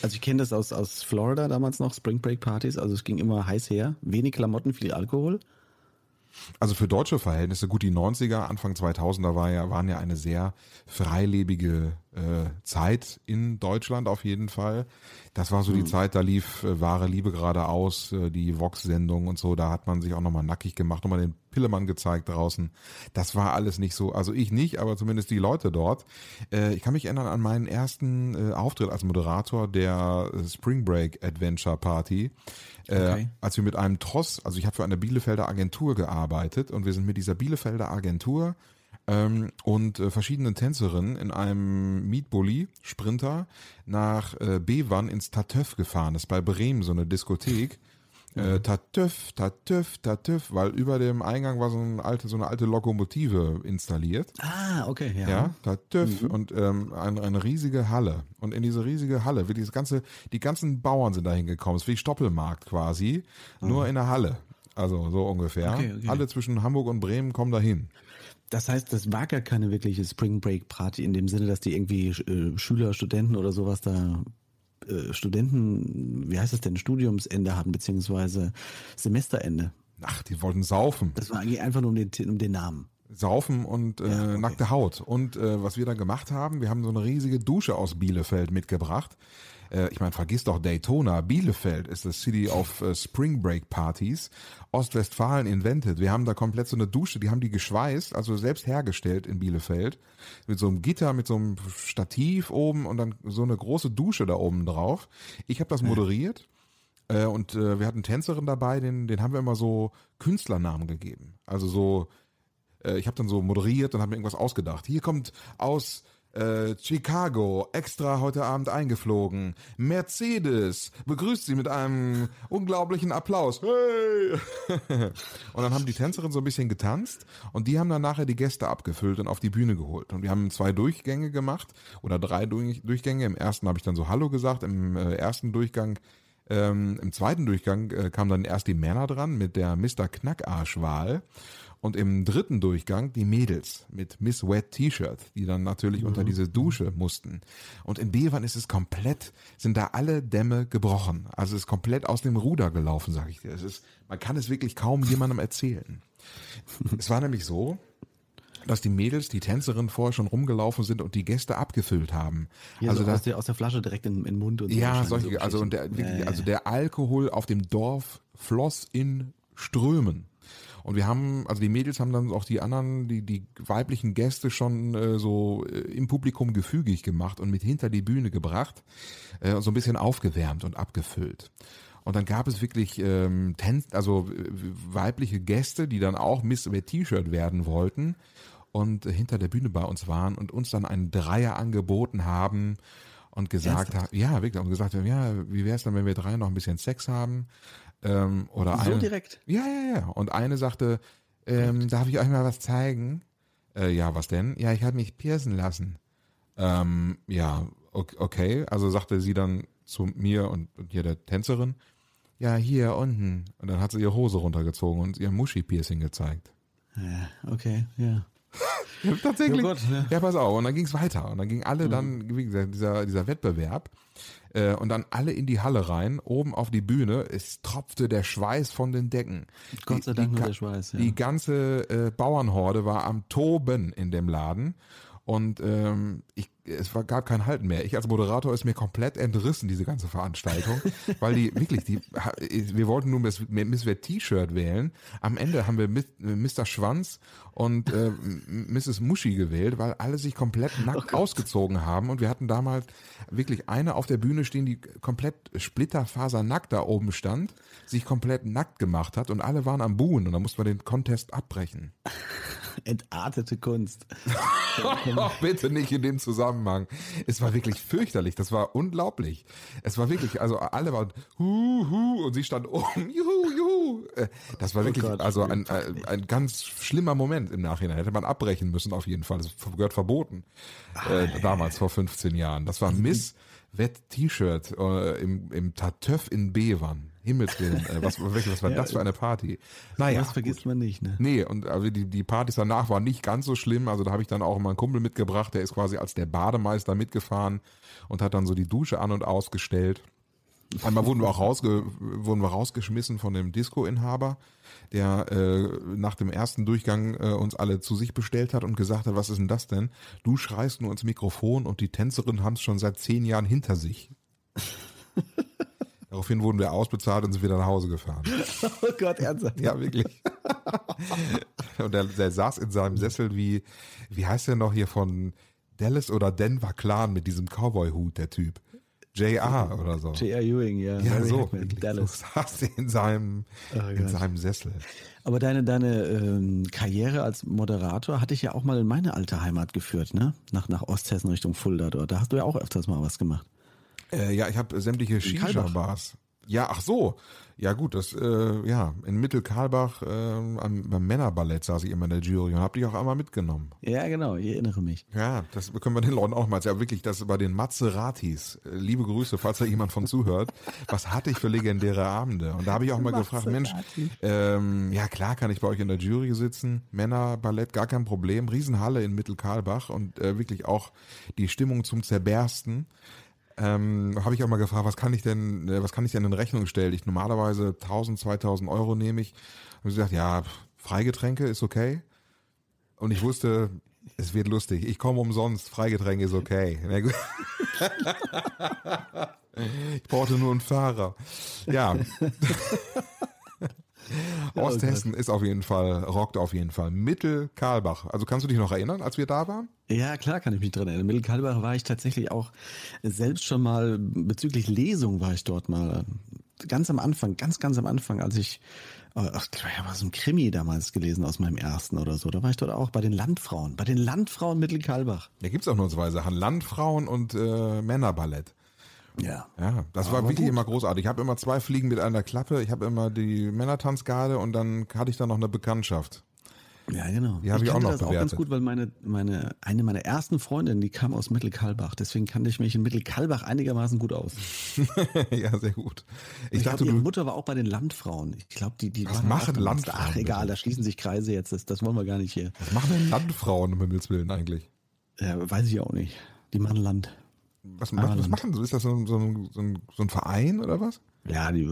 [SPEAKER 2] Also ich kenne das aus, aus Florida damals noch, Spring Break Partys. Also es ging immer heiß her. Wenig Klamotten, viel Alkohol.
[SPEAKER 3] Also für deutsche Verhältnisse, gut die 90er, Anfang 2000er war ja, waren ja eine sehr freilebige äh, Zeit in Deutschland auf jeden Fall. Das war so mhm. die Zeit, da lief äh, wahre Liebe geradeaus, äh, die Vox-Sendung und so, da hat man sich auch nochmal nackig gemacht, nochmal den Pillemann gezeigt draußen. Das war alles nicht so, also ich nicht, aber zumindest die Leute dort. Äh, ich kann mich erinnern an meinen ersten äh, Auftritt als Moderator der äh, Spring Break Adventure Party. Äh, okay. als wir mit einem Tross, also ich habe für eine Bielefelder Agentur gearbeitet und wir sind mit dieser Bielefelder Agentur ähm, und äh, verschiedenen Tänzerinnen in einem Mietbully, Sprinter, nach äh, Bewan ins Tatöff gefahren. Das ist bei Bremen so eine Diskothek. Äh, Tatöff, Tatöff, Tatöff, weil über dem Eingang war so eine alte, so eine alte Lokomotive installiert.
[SPEAKER 2] Ah, okay, ja.
[SPEAKER 3] Ja, Tatöff mhm. und ähm, eine, eine riesige Halle. Und in diese riesige Halle, wie dieses ganze, die ganzen Bauern sind da hingekommen. Es ist wie Stoppelmarkt quasi, mhm. nur in der Halle. Also so ungefähr. Okay, okay. Alle zwischen Hamburg und Bremen kommen dahin.
[SPEAKER 2] Das heißt, das war gar keine wirkliche Spring Break Party in dem Sinne, dass die irgendwie äh, Schüler, Studenten oder sowas da äh, Studenten, wie heißt das denn, Studiumsende hatten, beziehungsweise Semesterende.
[SPEAKER 3] Ach, die wollten saufen.
[SPEAKER 2] Das war eigentlich einfach nur um den, um den Namen.
[SPEAKER 3] Saufen und äh, ja, okay. nackte Haut. Und äh, was wir dann gemacht haben, wir haben so eine riesige Dusche aus Bielefeld mitgebracht. Äh, ich meine, vergiss doch Daytona. Bielefeld ist das City of uh, Spring Break Partys. Ostwestfalen invented. Wir haben da komplett so eine Dusche, die haben die geschweißt, also selbst hergestellt in Bielefeld. Mit so einem Gitter, mit so einem Stativ oben und dann so eine große Dusche da oben drauf. Ich habe das moderiert. Äh, und äh, wir hatten Tänzerin dabei, den, den haben wir immer so Künstlernamen gegeben. Also so, äh, ich habe dann so moderiert und habe mir irgendwas ausgedacht. Hier kommt aus äh, Chicago, extra heute Abend eingeflogen. Mercedes begrüßt sie mit einem unglaublichen Applaus. Hey! und dann haben die Tänzerinnen so ein bisschen getanzt und die haben dann nachher die Gäste abgefüllt und auf die Bühne geholt. Und wir haben zwei Durchgänge gemacht oder drei Durchgänge. Im ersten habe ich dann so Hallo gesagt, im äh, ersten Durchgang ähm, Im zweiten Durchgang äh, kamen dann erst die Männer dran mit der Mr. Knackarschwahl und im dritten Durchgang die Mädels mit Miss Wet T-Shirt, die dann natürlich mhm. unter diese Dusche mussten. Und in Bevan ist es komplett, sind da alle Dämme gebrochen. Also es ist komplett aus dem Ruder gelaufen, sag ich dir. Es ist, man kann es wirklich kaum jemandem erzählen. es war nämlich so, dass die Mädels, die Tänzerinnen vorher schon rumgelaufen sind und die Gäste abgefüllt haben.
[SPEAKER 2] Ja, also so aus, der, aus der Flasche direkt in, in den Mund und so.
[SPEAKER 3] Ja, solche, so also und der, wirklich, also der Alkohol auf dem Dorf floss in Strömen. Und wir haben, also die Mädels haben dann auch die anderen, die, die weiblichen Gäste schon äh, so äh, im Publikum gefügig gemacht und mit hinter die Bühne gebracht äh, so ein bisschen aufgewärmt und abgefüllt. Und dann gab es wirklich ähm, also äh, weibliche Gäste, die dann auch Miss T-Shirt werden wollten und hinter der Bühne bei uns waren und uns dann einen Dreier angeboten haben und gesagt haben, ja, wirklich, und gesagt haben, ja, wie wäre es dann, wenn wir drei noch ein bisschen Sex haben? Ähm, oder
[SPEAKER 2] so
[SPEAKER 3] eine,
[SPEAKER 2] direkt?
[SPEAKER 3] Ja, ja, ja. Und eine sagte, ähm, darf ich euch mal was zeigen? Äh, ja, was denn? Ja, ich habe mich piercen lassen. Ähm, ja, okay. Also sagte sie dann zu mir und, und hier der Tänzerin, ja, hier unten. Und dann hat sie ihre Hose runtergezogen und ihr Muschi-Piercing gezeigt.
[SPEAKER 2] Ja, okay, ja.
[SPEAKER 3] ja tatsächlich. Oh Gott, ja. ja. pass auf. Und dann ging es weiter. Und dann ging alle dann, mhm. wie gesagt, dieser, dieser Wettbewerb. Äh, und dann alle in die Halle rein, oben auf die Bühne. Es tropfte der Schweiß von den Decken.
[SPEAKER 2] Gott sei Dank nur der Schweiß,
[SPEAKER 3] ja. Die ganze äh, Bauernhorde war am Toben in dem Laden. Und ähm, ich, es war, gab kein Halten mehr. Ich als Moderator ist mir komplett entrissen, diese ganze Veranstaltung, weil die wirklich, die, wir wollten nur Miss, Miss T-Shirt wählen. Am Ende haben wir Mr. Schwanz und äh, Mrs. Muschi gewählt, weil alle sich komplett nackt oh ausgezogen haben. Und wir hatten damals wirklich eine auf der Bühne stehen, die komplett splitterfasernackt da oben stand, sich komplett nackt gemacht hat und alle waren am Buhen und da mussten wir den Contest abbrechen.
[SPEAKER 2] Entartete Kunst.
[SPEAKER 3] bitte nicht in dem Zusammenhang. Es war wirklich fürchterlich. Das war unglaublich. Es war wirklich, also alle waren hu, hu und sie stand oben, juhu, juhu. Äh, das war oh wirklich, also ein, ein, ganz schlimmer Moment im Nachhinein. Hätte man abbrechen müssen auf jeden Fall. Das gehört verboten. Äh, damals vor 15 Jahren. Das war Miss Wett T-Shirt äh, im, im Tatöff in Bevern. Himmelswillen, äh, was, was war ja, das für eine Party?
[SPEAKER 2] Naja. Das vergisst gut. man nicht, ne?
[SPEAKER 3] Nee, und also die, die Partys danach waren nicht ganz so schlimm. Also da habe ich dann auch mal einen Kumpel mitgebracht, der ist quasi als der Bademeister mitgefahren und hat dann so die Dusche an und ausgestellt. Einmal wurden wir auch rausge wurden wir rausgeschmissen von dem Disco-Inhaber, der äh, nach dem ersten Durchgang äh, uns alle zu sich bestellt hat und gesagt hat, was ist denn das denn? Du schreist nur ins Mikrofon und die Tänzerinnen haben es schon seit zehn Jahren hinter sich. Daraufhin wurden wir ausbezahlt und sind wieder nach Hause gefahren.
[SPEAKER 2] Oh Gott, ernsthaft?
[SPEAKER 3] Ja, wirklich. und der, der saß in seinem Sessel wie, wie heißt der noch hier von Dallas oder Denver Clan mit diesem Cowboy-Hut, der Typ. JR oder so.
[SPEAKER 2] JR Ewing, ja.
[SPEAKER 3] Ja, so. Dallas. So saß in seinem, oh in seinem Sessel.
[SPEAKER 2] Aber deine, deine ähm, Karriere als Moderator hatte ich ja auch mal in meine alte Heimat geführt, ne? Nach, nach Osthessen Richtung Fulda dort. Da hast du ja auch öfters mal was gemacht.
[SPEAKER 3] Äh, ja, ich habe sämtliche Shisha-Bars. Ja, ach so. Ja gut, das äh, ja in Mittelkarlbach äh, am, beim Männerballett saß ich immer in der Jury und habe dich auch einmal mitgenommen.
[SPEAKER 2] Ja, genau, ich erinnere mich.
[SPEAKER 3] Ja, das können wir den Leuten auch mal erzählen. Ja, wirklich, das bei den Mazeratis. Äh, liebe Grüße, falls da jemand von zuhört. Was hatte ich für legendäre Abende? Und da habe ich auch mal gefragt, Mensch, ähm, ja klar kann ich bei euch in der Jury sitzen. Männerballett, gar kein Problem. Riesenhalle in Mittelkarlbach und äh, wirklich auch die Stimmung zum Zerbersten ähm, habe ich auch mal gefragt, was kann ich denn, äh, was kann ich denn in Rechnung stellen? Ich normalerweise 1000, 2000 Euro nehme ich. Und sie gesagt, ja, Freigetränke ist okay. Und ich wusste, es wird lustig. Ich komme umsonst, Freigetränke ist okay. ich brauchte nur einen Fahrer. Ja. Osthessen oh ist auf jeden Fall, rockt auf jeden Fall. Mittel-Karlbach. Also kannst du dich noch erinnern, als wir da waren?
[SPEAKER 2] Ja, klar kann ich mich dran erinnern. Mittel-Karlbach war ich tatsächlich auch selbst schon mal, bezüglich Lesung war ich dort mal. Ganz am Anfang, ganz, ganz am Anfang, als ich, äh, ach, ich habe so ein Krimi damals gelesen aus meinem ersten oder so. Da war ich dort auch bei den Landfrauen, bei den Landfrauen Mittel-Karlbach.
[SPEAKER 3] Da gibt's auch nur zwei Sachen, Landfrauen und äh, Männerballett. Ja. Ja, das Aber war wirklich gut. immer großartig. Ich habe immer zwei Fliegen mit einer Klappe. Ich habe immer die Männertanzgarde und dann hatte ich dann noch eine Bekanntschaft.
[SPEAKER 2] Ja, genau.
[SPEAKER 3] Die habe ich, ich auch noch das bewertet. auch ganz
[SPEAKER 2] gut, weil meine, meine, eine meiner ersten Freundinnen, die kam aus Mittelkalbach. Deswegen kannte ich mich in Mittelkalbach einigermaßen gut aus.
[SPEAKER 3] ja, sehr gut.
[SPEAKER 2] Ich, ich dachte, glaub, ihre Mutter war auch bei den Landfrauen. Ich glaube, die, die
[SPEAKER 3] Was machen Landfrauen?
[SPEAKER 2] Ach, egal, da schließen sich Kreise jetzt. Das, das wollen wir gar nicht hier.
[SPEAKER 3] Was machen denn Landfrauen, um Himmels Willen eigentlich?
[SPEAKER 2] Ja, weiß ich auch nicht. Die machen Land.
[SPEAKER 3] Was, was, was machen sie? Ist das so ein, so, ein, so, ein, so ein Verein oder was?
[SPEAKER 2] Ja, die,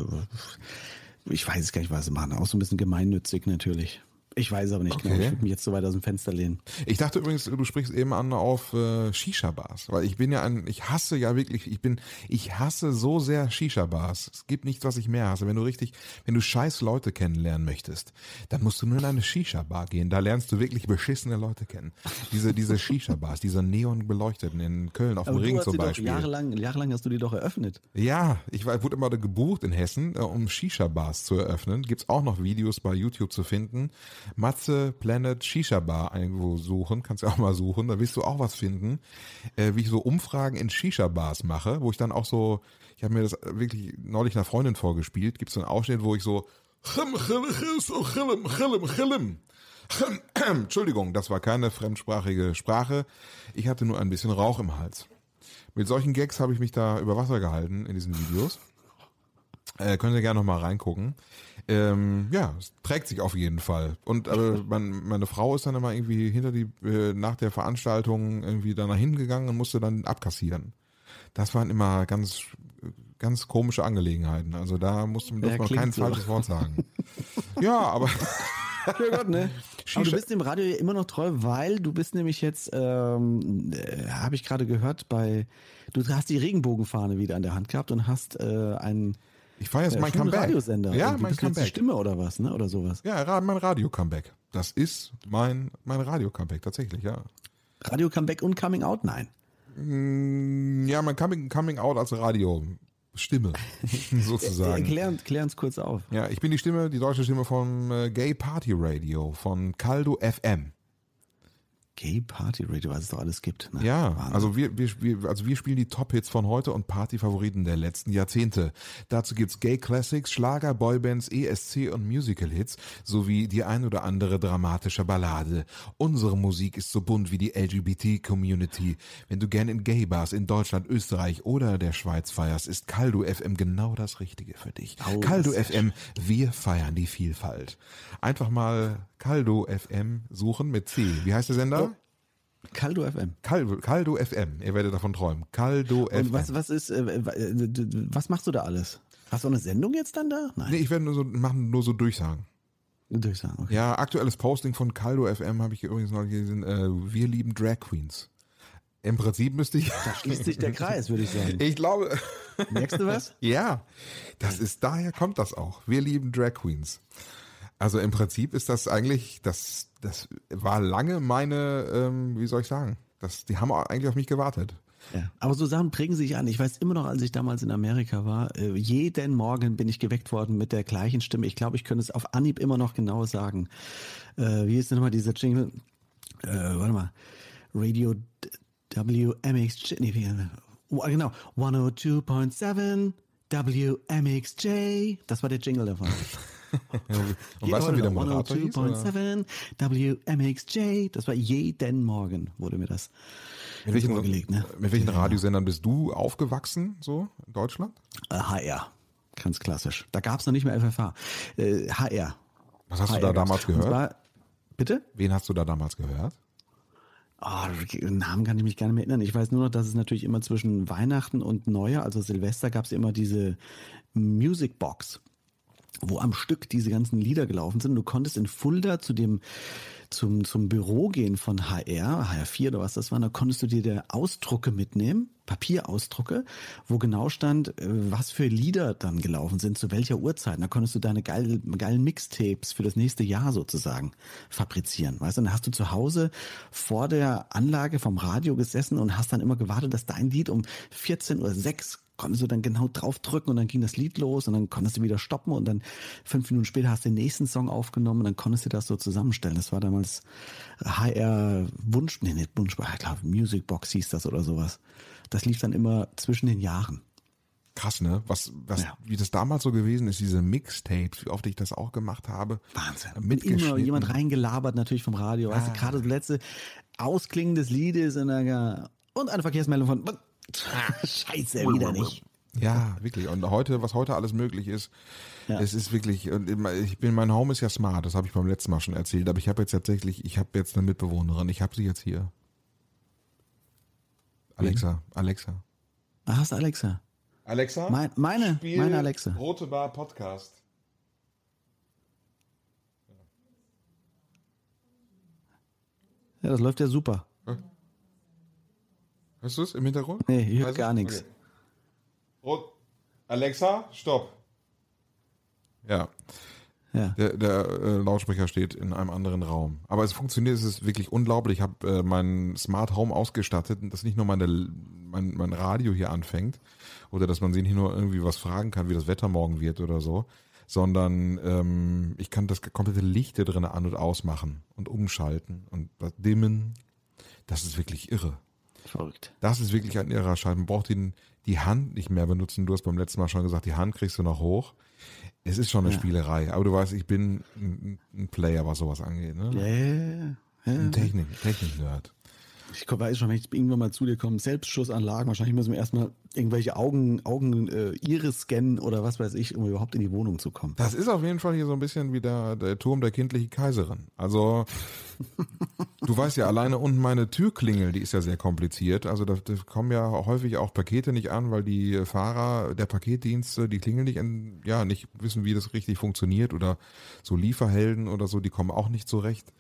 [SPEAKER 2] ich weiß es gar nicht, was sie machen. Auch so ein bisschen gemeinnützig natürlich. Ich weiß aber nicht okay. genau. Ich würde mich jetzt so weit aus dem Fenster lehnen.
[SPEAKER 3] Ich dachte übrigens, du sprichst eben an auf äh, Shisha-Bars, weil ich bin ja ein, ich hasse ja wirklich, ich bin, ich hasse so sehr Shisha-Bars. Es gibt nichts, was ich mehr hasse. Wenn du richtig, wenn du scheiß Leute kennenlernen möchtest, dann musst du nur in eine Shisha-Bar gehen. Da lernst du wirklich beschissene Leute kennen. Diese, diese Shisha-Bars, diese neon beleuchteten in Köln auf dem Ring zum Beispiel.
[SPEAKER 2] jahrelang, jahrelang hast du die doch eröffnet.
[SPEAKER 3] Ja, ich war, wurde immer gebucht in Hessen, äh, um Shisha-Bars zu eröffnen. Gibt's auch noch Videos bei YouTube zu finden. Matze Planet Shisha Bar irgendwo suchen, kannst du auch mal suchen, da wirst du auch was finden, äh, wie ich so Umfragen in Shisha Bars mache, wo ich dann auch so, ich habe mir das wirklich neulich einer Freundin vorgespielt, gibt es so einen Ausschnitt, wo ich so Entschuldigung, das war keine fremdsprachige Sprache. Ich hatte nur ein bisschen Rauch im Hals. Mit solchen Gags habe ich mich da über Wasser gehalten in diesen Videos. Äh, könnt ihr gerne noch mal reingucken. Ähm, ja, es trägt sich auf jeden Fall. Und äh, mein, meine Frau ist dann immer irgendwie hinter die, äh, nach der Veranstaltung irgendwie da nach hinten gegangen und musste dann abkassieren. Das waren immer ganz, ganz komische Angelegenheiten. Also da musste man, ja, man kein so. falsches Wort sagen. ja, aber.
[SPEAKER 2] ja Gott, ne? Aber du bist dem Radio ja immer noch treu, weil du bist nämlich jetzt, ähm, äh, habe ich gerade gehört, bei, du hast die Regenbogenfahne wieder an der Hand gehabt und hast äh, einen
[SPEAKER 3] ich fahre jetzt mein Comeback.
[SPEAKER 2] Radiosender.
[SPEAKER 3] Ja,
[SPEAKER 2] mein Comeback. Stimme oder was, ne? Oder sowas.
[SPEAKER 3] Ja, mein Radio-Comeback. Das ist mein, mein Radio-Comeback, tatsächlich, ja.
[SPEAKER 2] Radio-Comeback und Coming Out? Nein.
[SPEAKER 3] Mm, ja, mein Coming, Coming Out als Radio. Stimme, sozusagen.
[SPEAKER 2] Klär, klär uns kurz auf.
[SPEAKER 3] Ja, ich bin die Stimme, die deutsche Stimme vom äh, Gay Party Radio, von Caldo FM.
[SPEAKER 2] Gay Party Radio, was es doch alles gibt.
[SPEAKER 3] Ne? Ja, Wahnsinn. also wir, wir, also wir spielen die Top-Hits von heute und Party-Favoriten der letzten Jahrzehnte. Dazu gibt's Gay Classics, Schlager, Boybands, ESC und Musical-Hits sowie die ein oder andere dramatische Ballade. Unsere Musik ist so bunt wie die LGBT-Community. Wenn du gern in Gay-Bars in Deutschland, Österreich oder der Schweiz feierst, ist Caldo FM genau das Richtige für dich. Oh, Caldo FM, wir feiern die Vielfalt. Einfach mal Caldo FM suchen mit C. Wie heißt der Sender?
[SPEAKER 2] Caldo FM.
[SPEAKER 3] Caldo, Caldo FM. Ihr werdet davon träumen. Caldo
[SPEAKER 2] Und FM. Was, was ist, äh, was machst du da alles? Hast du eine Sendung jetzt dann da?
[SPEAKER 3] Nein. Nee, ich werde nur so, machen nur so Durchsagen.
[SPEAKER 2] Durchsagen, okay.
[SPEAKER 3] Ja, aktuelles Posting von Caldo FM habe ich übrigens noch gesehen. Äh, wir lieben Drag Queens. Im Prinzip müsste ich.
[SPEAKER 2] Da schließt sich der Kreis, würde ich sagen.
[SPEAKER 3] Ich glaube.
[SPEAKER 2] Merkst du was?
[SPEAKER 3] ja. Das ist, daher kommt das auch. Wir lieben Drag Queens. Also im Prinzip ist das eigentlich, das, das war lange meine, ähm, wie soll ich sagen, das, die haben eigentlich auf mich gewartet.
[SPEAKER 2] Ja, aber so Sachen prägen sich an. Ich weiß immer noch, als ich damals in Amerika war, äh, jeden Morgen bin ich geweckt worden mit der gleichen Stimme. Ich glaube, ich könnte es auf Anhieb immer noch genau sagen. Äh, wie ist denn nochmal dieser Jingle? Äh, warte mal. Radio WMX, nee, oh, genau, 102.7 WMXJ. Das war der Jingle davon.
[SPEAKER 3] Und weißt du, wie der Moderator 102.7
[SPEAKER 2] WMXJ, das war jeden Morgen, wurde mir das
[SPEAKER 3] mit welchen, vorgelegt. Ne? Mit welchen Radiosendern bist du aufgewachsen, so in Deutschland?
[SPEAKER 2] HR, äh, ganz klassisch. Da gab es noch nicht mehr FFH. Äh, HR.
[SPEAKER 3] Was hast HR du da damals gehört? Zwar,
[SPEAKER 2] bitte?
[SPEAKER 3] Wen hast du da damals gehört?
[SPEAKER 2] Oh, Namen kann ich mich gar nicht mehr erinnern. Ich weiß nur noch, dass es natürlich immer zwischen Weihnachten und Neujahr, also Silvester, gab es immer diese Music Box wo am Stück diese ganzen Lieder gelaufen sind. Du konntest in Fulda zu dem zum, zum Büro gehen von HR, HR4 oder was das war, da konntest du dir der Ausdrucke mitnehmen, Papierausdrucke, wo genau stand, äh, was für Lieder dann gelaufen sind, zu welcher Uhrzeit. Da konntest du deine geilen, geilen Mixtapes für das nächste Jahr sozusagen fabrizieren. Weißt du, dann hast du zu Hause vor der Anlage vom Radio gesessen und hast dann immer gewartet, dass dein Lied um 14 oder 6 konntest du dann genau draufdrücken und dann ging das Lied los und dann konntest du wieder stoppen und dann fünf Minuten später hast du den nächsten Song aufgenommen und dann konntest du das so zusammenstellen. Das war damals HR Wunsch, nee, nicht Wunsch, ich glaube Music Box hieß das oder sowas. Das lief dann immer zwischen den Jahren.
[SPEAKER 3] Krass, ne? Was, was, ja. wie das damals so gewesen ist, diese Mixtapes, wie oft ich das auch gemacht habe.
[SPEAKER 2] Wahnsinn. Mit immer jemand reingelabert natürlich vom Radio. Ah. Weißt du, ah. gerade das letzte Ausklingen des Liedes und, und eine Verkehrsmeldung von Scheiße, wieder nicht.
[SPEAKER 3] Ja, wirklich. Und heute, was heute alles möglich ist, ja. es ist wirklich, und ich bin, mein Home ist ja smart, das habe ich beim letzten Mal schon erzählt, aber ich habe jetzt tatsächlich, ich habe jetzt eine Mitbewohnerin, ich habe sie jetzt hier. Alexa, Alexa.
[SPEAKER 2] Ach, hast du Alexa?
[SPEAKER 3] Alexa?
[SPEAKER 2] Mein, meine, meine Alexa.
[SPEAKER 3] Rote Bar Podcast.
[SPEAKER 2] Ja, das läuft ja super.
[SPEAKER 3] Hörst du es im Hintergrund?
[SPEAKER 2] Nee, ich höre gar nichts.
[SPEAKER 3] Okay. Alexa, stopp. Ja.
[SPEAKER 2] ja.
[SPEAKER 3] Der, der äh, Lautsprecher steht in einem anderen Raum. Aber es funktioniert, es ist wirklich unglaublich. Ich habe äh, mein Smart Home ausgestattet, dass nicht nur meine, mein, mein Radio hier anfängt oder dass man sich nicht nur irgendwie was fragen kann, wie das Wetter morgen wird oder so, sondern ähm, ich kann das komplette Licht hier drin an- und ausmachen und umschalten und dimmen. Das ist wirklich irre.
[SPEAKER 2] Verrückt.
[SPEAKER 3] Das ist wirklich ein irrer Schalt. Man braucht den, die Hand nicht mehr benutzen. Du hast beim letzten Mal schon gesagt, die Hand kriegst du noch hoch. Es ist schon eine ja. Spielerei, aber du weißt, ich bin ein, ein Player, was sowas angeht. Ne? Ja, ja, ja. Ein Technik, Technik-Nerd.
[SPEAKER 2] Ich weiß schon, wenn ich irgendwann mal zu dir komme, Selbstschussanlagen, wahrscheinlich müssen wir erstmal irgendwelche Augen, Augen, äh, Iris scannen oder was weiß ich, um überhaupt in die Wohnung zu kommen.
[SPEAKER 3] Das ist auf jeden Fall hier so ein bisschen wie der, der Turm der kindlichen Kaiserin. Also, du weißt ja, alleine unten meine Türklingel, die ist ja sehr kompliziert. Also, da, da kommen ja häufig auch Pakete nicht an, weil die Fahrer der Paketdienste, die klingeln nicht, in, ja, nicht wissen, wie das richtig funktioniert oder so Lieferhelden oder so, die kommen auch nicht zurecht.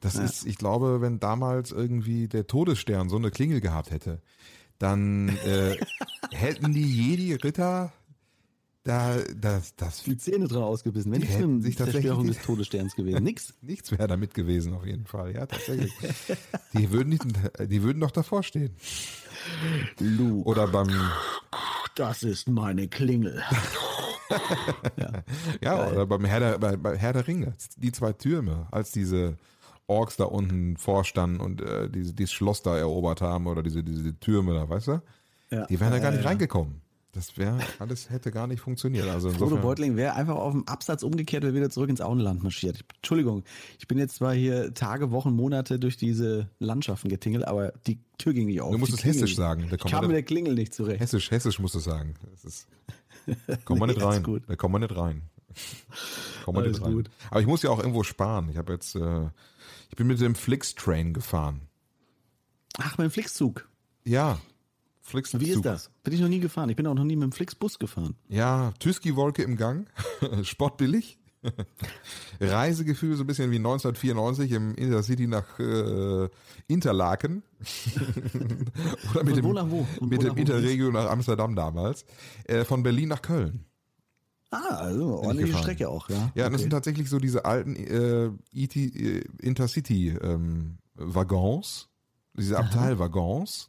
[SPEAKER 3] Das ja. ist, ich glaube, wenn damals irgendwie der Todesstern so eine Klingel gehabt hätte, dann äh, hätten die Jedi-Ritter da das, das
[SPEAKER 2] die Zähne dran ausgebissen. Wenn nichts mit sich Zerstörung des Todessterns gewesen. Nix.
[SPEAKER 3] Nichts wäre damit gewesen, auf jeden Fall. Ja, tatsächlich. die würden nicht, die würden doch davor stehen.
[SPEAKER 2] Luke. Oder beim. Das ist meine Klingel.
[SPEAKER 3] ja, ja oder beim Herr der, bei, bei Herr der Ringe. Die zwei Türme, als diese Orks da unten vorstanden und äh, diese, dieses Schloss da erobert haben oder diese, diese Türme da, weißt du? Ja. Die wären da gar nicht ja. reingekommen. Das wäre, alles hätte gar nicht funktioniert. Also
[SPEAKER 2] Frodo Beutling wäre einfach auf dem Absatz umgekehrt und wieder zurück ins Auenland marschiert. Entschuldigung, ich bin jetzt zwar hier Tage, Wochen, Monate durch diese Landschaften getingelt, aber die Tür ging nicht auf.
[SPEAKER 3] Du musst es hessisch sagen.
[SPEAKER 2] Da ich kam mit der Klingel nicht zurecht.
[SPEAKER 3] Hessisch, hessisch musst du sagen. Das ist, kommt man nee, nicht rein. Gut. Da kommt man nicht rein. Kommt man nicht rein. Gut. Aber ich muss ja auch irgendwo sparen. Ich habe jetzt äh, ich bin mit dem Flix-Train gefahren.
[SPEAKER 2] Ach, mit dem Flixzug?
[SPEAKER 3] Ja.
[SPEAKER 2] Flixzug. Wie ist das? Bin ich noch nie gefahren. Ich bin auch noch nie mit dem Flixbus gefahren.
[SPEAKER 3] Ja, Tüski-Wolke im Gang. Sportbillig. Reisegefühl so ein bisschen wie 1994 im Intercity nach äh, Interlaken. Oder mit dem, wo mit dem Interregio nach Amsterdam damals. Äh, von Berlin nach Köln.
[SPEAKER 2] Ah, also ordentliche Strecke auch, ja.
[SPEAKER 3] Ja, okay. das sind tatsächlich so diese alten äh, ET, äh, Intercity-Waggons, ähm, diese Abteilwaggons,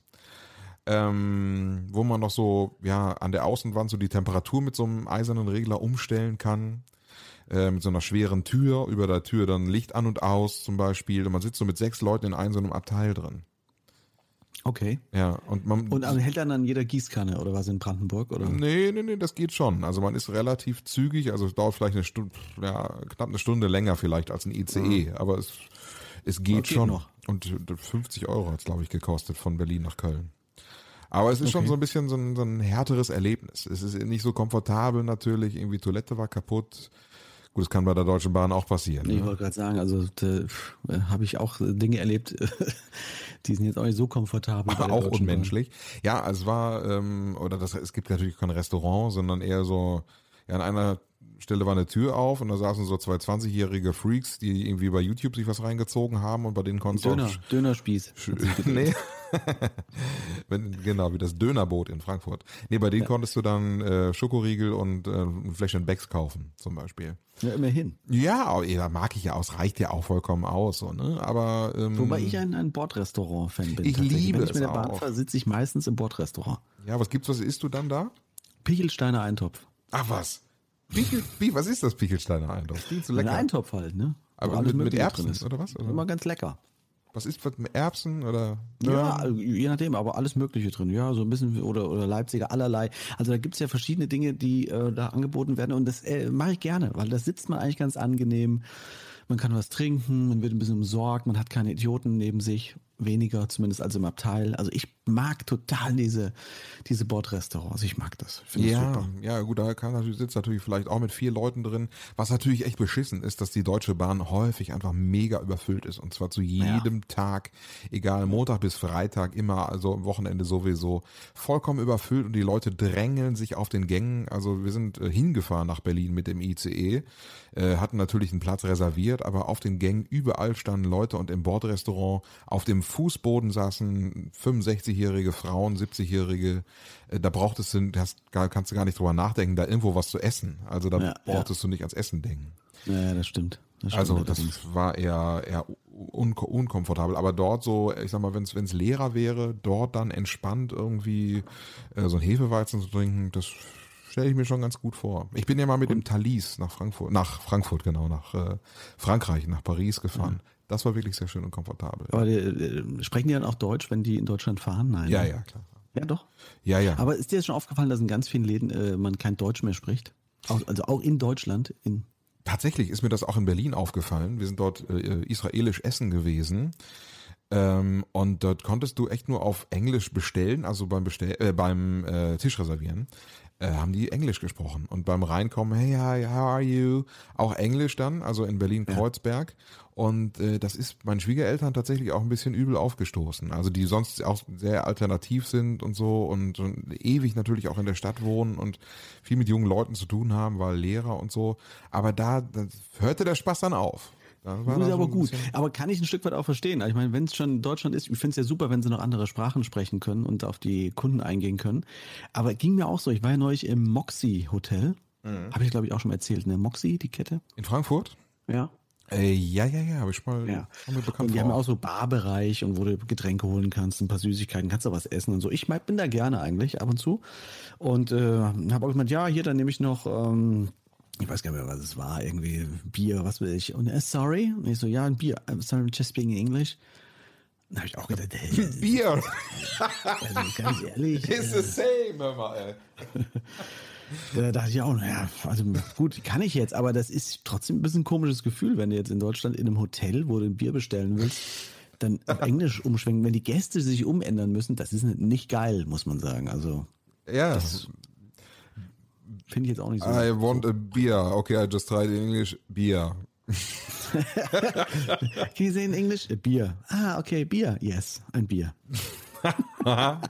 [SPEAKER 3] ähm, wo man noch so ja an der Außenwand so die Temperatur mit so einem eisernen Regler umstellen kann. Äh, mit so einer schweren Tür, über der Tür dann Licht an und aus zum Beispiel. Und man sitzt so mit sechs Leuten in einem so einem Abteil drin.
[SPEAKER 2] Okay.
[SPEAKER 3] Ja, und man.
[SPEAKER 2] Und also hält dann an jeder Gießkanne oder was in Brandenburg oder?
[SPEAKER 3] Nee, nee, nee, das geht schon. Also man ist relativ zügig, also es dauert vielleicht eine Stunde, ja, knapp eine Stunde länger vielleicht als ein ICE, mhm. aber es, es geht okay, schon. Noch. Und 50 Euro hat es, glaube ich, gekostet von Berlin nach Köln. Aber es ist okay. schon so ein bisschen so ein, so ein härteres Erlebnis. Es ist nicht so komfortabel natürlich, irgendwie Toilette war kaputt. Gut, das kann bei der Deutschen Bahn auch passieren.
[SPEAKER 2] Ich ne? wollte gerade sagen, also äh, habe ich auch Dinge erlebt, die sind jetzt auch nicht so komfortabel.
[SPEAKER 3] Aber auch unmenschlich. Bahn. Ja, es war, ähm, oder das, es gibt natürlich kein Restaurant, sondern eher so, ja, an einer Stelle war eine Tür auf und da saßen so zwei 20-jährige Freaks, die irgendwie bei YouTube sich was reingezogen haben und bei denen konntest
[SPEAKER 2] du Döner, Dönerspieß.
[SPEAKER 3] nee. Wenn, genau, wie das Dönerboot in Frankfurt. Nee, bei denen ja. konntest du dann äh, Schokoriegel und äh, ein Fläschchen Becks kaufen, zum Beispiel.
[SPEAKER 2] Ja, immerhin.
[SPEAKER 3] Ja, ja, mag ich ja aus, reicht ja auch vollkommen aus, so, ne? Aber ähm,
[SPEAKER 2] Wobei ich ein, ein Bordrestaurant-Fan bin.
[SPEAKER 3] Ich liebe Wenn ich
[SPEAKER 2] mit
[SPEAKER 3] der
[SPEAKER 2] Bahn fahre, sitze ich meistens im Bordrestaurant.
[SPEAKER 3] Ja, was gibt's, was isst du dann da?
[SPEAKER 2] Pichelsteiner Eintopf.
[SPEAKER 3] Ach was. Pichel, was ist das Pichelsteiner Eintopf?
[SPEAKER 2] Klingt so lecker. Ein Eintopf halt, ne?
[SPEAKER 3] Aber mit, mit Erbsen oder was? Oder?
[SPEAKER 2] Immer ganz lecker.
[SPEAKER 3] Was ist was mit Erbsen oder?
[SPEAKER 2] Ja, also je nachdem, aber alles Mögliche drin. Ja, so ein bisschen oder oder Leipziger allerlei. Also da gibt's ja verschiedene Dinge, die äh, da angeboten werden und das äh, mache ich gerne, weil da sitzt man eigentlich ganz angenehm. Man kann was trinken, man wird ein bisschen umsorgt, man hat keine Idioten neben sich weniger, zumindest als im Abteil. Also ich mag total diese, diese Bordrestaurants. Ich mag das.
[SPEAKER 3] ja, super. ja, gut, da kann natürlich, sitzt natürlich vielleicht auch mit vier Leuten drin. Was natürlich echt beschissen ist, dass die Deutsche Bahn häufig einfach mega überfüllt ist. Und zwar zu jedem ja. Tag, egal Montag bis Freitag, immer, also am Wochenende sowieso, vollkommen überfüllt und die Leute drängeln sich auf den Gängen. Also wir sind äh, hingefahren nach Berlin mit dem ICE, äh, hatten natürlich einen Platz reserviert, aber auf den Gängen überall standen Leute und im Bordrestaurant auf dem Fußboden saßen 65-jährige Frauen, 70-jährige. Äh, da brauchtest du, das kannst du gar nicht drüber nachdenken, da irgendwo was zu essen. Also da ja, brauchtest ja. du nicht ans Essen denken.
[SPEAKER 2] Ja, das stimmt.
[SPEAKER 3] Das stimmt also das war eher, eher un unkomfortabel. Aber dort so, ich sag mal, wenn es leerer wäre, dort dann entspannt irgendwie äh, so ein Hefeweizen zu trinken, das stelle ich mir schon ganz gut vor. Ich bin ja mal mit dem Thalys nach Frankfurt, nach Frankfurt genau, nach äh, Frankreich, nach Paris gefahren. Ja. Das war wirklich sehr schön und komfortabel.
[SPEAKER 2] Aber die, äh, sprechen die dann auch Deutsch, wenn die in Deutschland fahren? Nein.
[SPEAKER 3] Ja, ne? ja, klar.
[SPEAKER 2] Ja, doch.
[SPEAKER 3] Ja, ja.
[SPEAKER 2] Aber ist dir jetzt schon aufgefallen, dass in ganz vielen Läden äh, man kein Deutsch mehr spricht? Also auch in Deutschland? In
[SPEAKER 3] Tatsächlich ist mir das auch in Berlin aufgefallen. Wir sind dort äh, israelisch essen gewesen. Ähm, und dort konntest du echt nur auf Englisch bestellen, also beim Bestell äh, beim äh, Tisch reservieren äh, haben die Englisch gesprochen. Und beim Reinkommen, hey, hi, how are you? Auch Englisch dann, also in Berlin-Kreuzberg. Ja. Und äh, das ist meinen Schwiegereltern tatsächlich auch ein bisschen übel aufgestoßen. Also die sonst auch sehr alternativ sind und so und, und ewig natürlich auch in der Stadt wohnen und viel mit jungen Leuten zu tun haben, weil Lehrer und so. Aber da, da hörte der Spaß dann auf.
[SPEAKER 2] Das war ist aber gut. Aber kann ich ein Stück weit auch verstehen. Ich meine, wenn es schon Deutschland ist, ich finde es ja super, wenn sie noch andere Sprachen sprechen können und auf die Kunden eingehen können. Aber ging mir auch so. Ich war ja neulich im Moxie Hotel. Mhm. Habe ich, glaube ich, auch schon mal erzählt. Ne? Moxie, die Kette.
[SPEAKER 3] In Frankfurt?
[SPEAKER 2] Ja.
[SPEAKER 3] Äh, ja, ja, ja, habe ich mal
[SPEAKER 2] ja. mir bekannt. Und die haben auch so Barbereich und wo du Getränke holen kannst, ein paar Süßigkeiten, kannst du was essen und so. Ich bin da gerne eigentlich ab und zu. Und äh, habe auch gemeint, ja, hier, dann nehme ich noch ähm, ich weiß gar nicht mehr, was es war, irgendwie Bier, was will ich. Und er, sorry. Und ich so, ja, ein Bier. I'm sorry, just speaking English. Dann habe ich auch gedacht, hey,
[SPEAKER 3] Bier.
[SPEAKER 2] Also ganz ehrlich.
[SPEAKER 3] It's the same, hör mal, ey.
[SPEAKER 2] Da dachte ich auch, naja, also gut, kann ich jetzt, aber das ist trotzdem ein bisschen ein komisches Gefühl, wenn du jetzt in Deutschland in einem Hotel, wo du ein Bier bestellen willst, dann auf Englisch umschwenken, wenn die Gäste sich umändern müssen, das ist nicht geil, muss man sagen. Also
[SPEAKER 3] ja, das,
[SPEAKER 2] Finde ich jetzt auch nicht so.
[SPEAKER 3] I want a beer. Okay, I just tried in English. Beer.
[SPEAKER 2] Can you say in English? A beer. Ah, okay, Bier. Yes, ein Bier.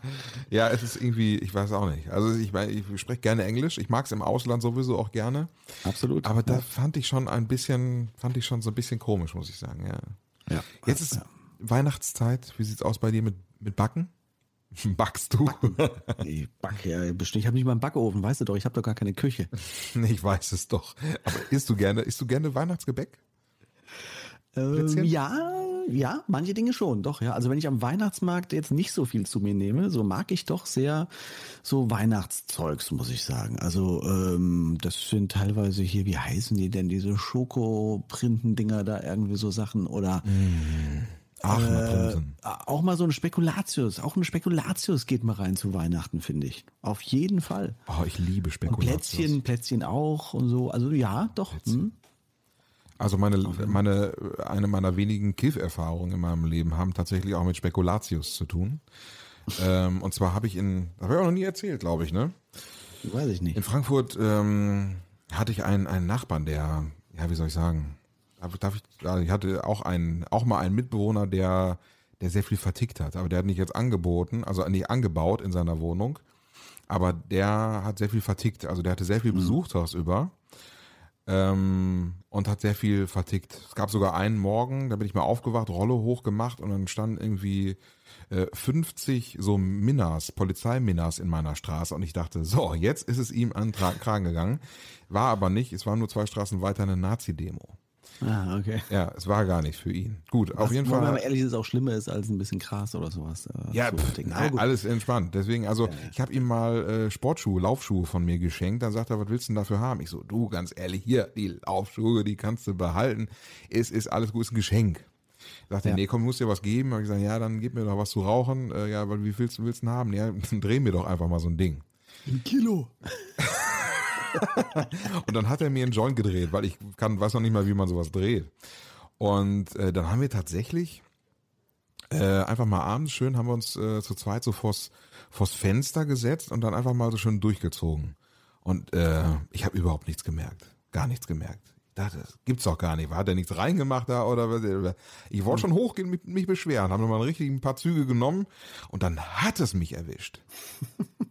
[SPEAKER 3] ja, es ist irgendwie, ich weiß auch nicht. Also ich meine, ich spreche gerne Englisch. Ich mag es im Ausland sowieso auch gerne.
[SPEAKER 2] Absolut.
[SPEAKER 3] Aber da fand ich schon ein bisschen, fand ich schon so ein bisschen komisch, muss ich sagen. Ja. ja. Jetzt ist ja. Weihnachtszeit. Wie sieht's aus bei dir mit, mit Backen? Backst du?
[SPEAKER 2] Ich backe ja bestimmt. Ich habe nicht mal einen Backofen, weißt du doch. Ich habe doch gar keine Küche.
[SPEAKER 3] ich weiß es doch. Aber isst du gerne, isst du gerne Weihnachtsgebäck?
[SPEAKER 2] Ähm, ja, ja, manche Dinge schon, doch, ja. Also wenn ich am Weihnachtsmarkt jetzt nicht so viel zu mir nehme, so mag ich doch sehr so Weihnachtszeugs, muss ich sagen. Also ähm, das sind teilweise hier, wie heißen die denn, diese Schokoprinten-Dinger da, irgendwie so Sachen oder mm.
[SPEAKER 3] Ach, äh,
[SPEAKER 2] auch mal so ein Spekulatius, auch ein Spekulatius geht mal rein zu Weihnachten, finde ich. Auf jeden Fall.
[SPEAKER 3] Oh, ich liebe Spekulatius.
[SPEAKER 2] Und Plätzchen, Plätzchen auch und so. Also ja, doch. Hm.
[SPEAKER 3] Also meine, meine, eine meiner wenigen Kiff-Erfahrungen in meinem Leben haben tatsächlich auch mit Spekulatius zu tun. ähm, und zwar habe ich in, das habe ich auch noch nie erzählt, glaube ich, ne?
[SPEAKER 2] Weiß ich nicht.
[SPEAKER 3] In Frankfurt ähm, hatte ich einen, einen Nachbarn, der, ja, wie soll ich sagen, darf ich, ich hatte auch einen, auch mal einen Mitbewohner, der, der sehr viel vertickt hat, aber der hat nicht jetzt angeboten, also nicht angebaut in seiner Wohnung, aber der hat sehr viel vertickt, also der hatte sehr viel mhm. Besuch tagsüber ähm, und hat sehr viel vertickt. Es gab sogar einen Morgen, da bin ich mal aufgewacht, Rolle hochgemacht und dann standen irgendwie äh, 50 so Minas, Polizeiminnas in meiner Straße und ich dachte, so, jetzt ist es ihm an den Kragen gegangen. War aber nicht, es war nur zwei Straßen weiter eine Nazi-Demo.
[SPEAKER 2] Ah, okay.
[SPEAKER 3] Ja, es war gar nicht für ihn. Gut, Was, auf jeden Fall. Wenn
[SPEAKER 2] man ehrlich ist, auch schlimmer ist als ein bisschen Gras oder sowas.
[SPEAKER 3] Äh, ja, pff, nein, alles entspannt. Deswegen, also ja, ja. ich habe ihm mal äh, Sportschuhe, Laufschuhe von mir geschenkt. Dann sagt er, was willst du denn dafür haben? Ich so, du, ganz ehrlich, hier, die Laufschuhe, die kannst du behalten. Es ist alles gut, ist ein Geschenk. Sagt er, ja. nee, komm, muss dir was geben. Hab ich gesagt, ja, dann gib mir doch was zu rauchen. Äh, ja, weil wie viel willst du willst du haben? Ja, dann dreh mir doch einfach mal so ein Ding.
[SPEAKER 2] Ein Kilo.
[SPEAKER 3] und dann hat er mir einen Joint gedreht, weil ich kann, weiß noch nicht mal, wie man sowas dreht. Und äh, dann haben wir tatsächlich äh, einfach mal abends schön, haben wir uns äh, zu zweit so vors, vors Fenster gesetzt und dann einfach mal so schön durchgezogen. Und äh, ich habe überhaupt nichts gemerkt. Gar nichts gemerkt das gibt's doch gar nicht. Hat er nichts reingemacht da oder was? Ich wollte schon hochgehen, mich, mich beschweren, haben nochmal richtig ein paar Züge genommen und dann hat es mich erwischt.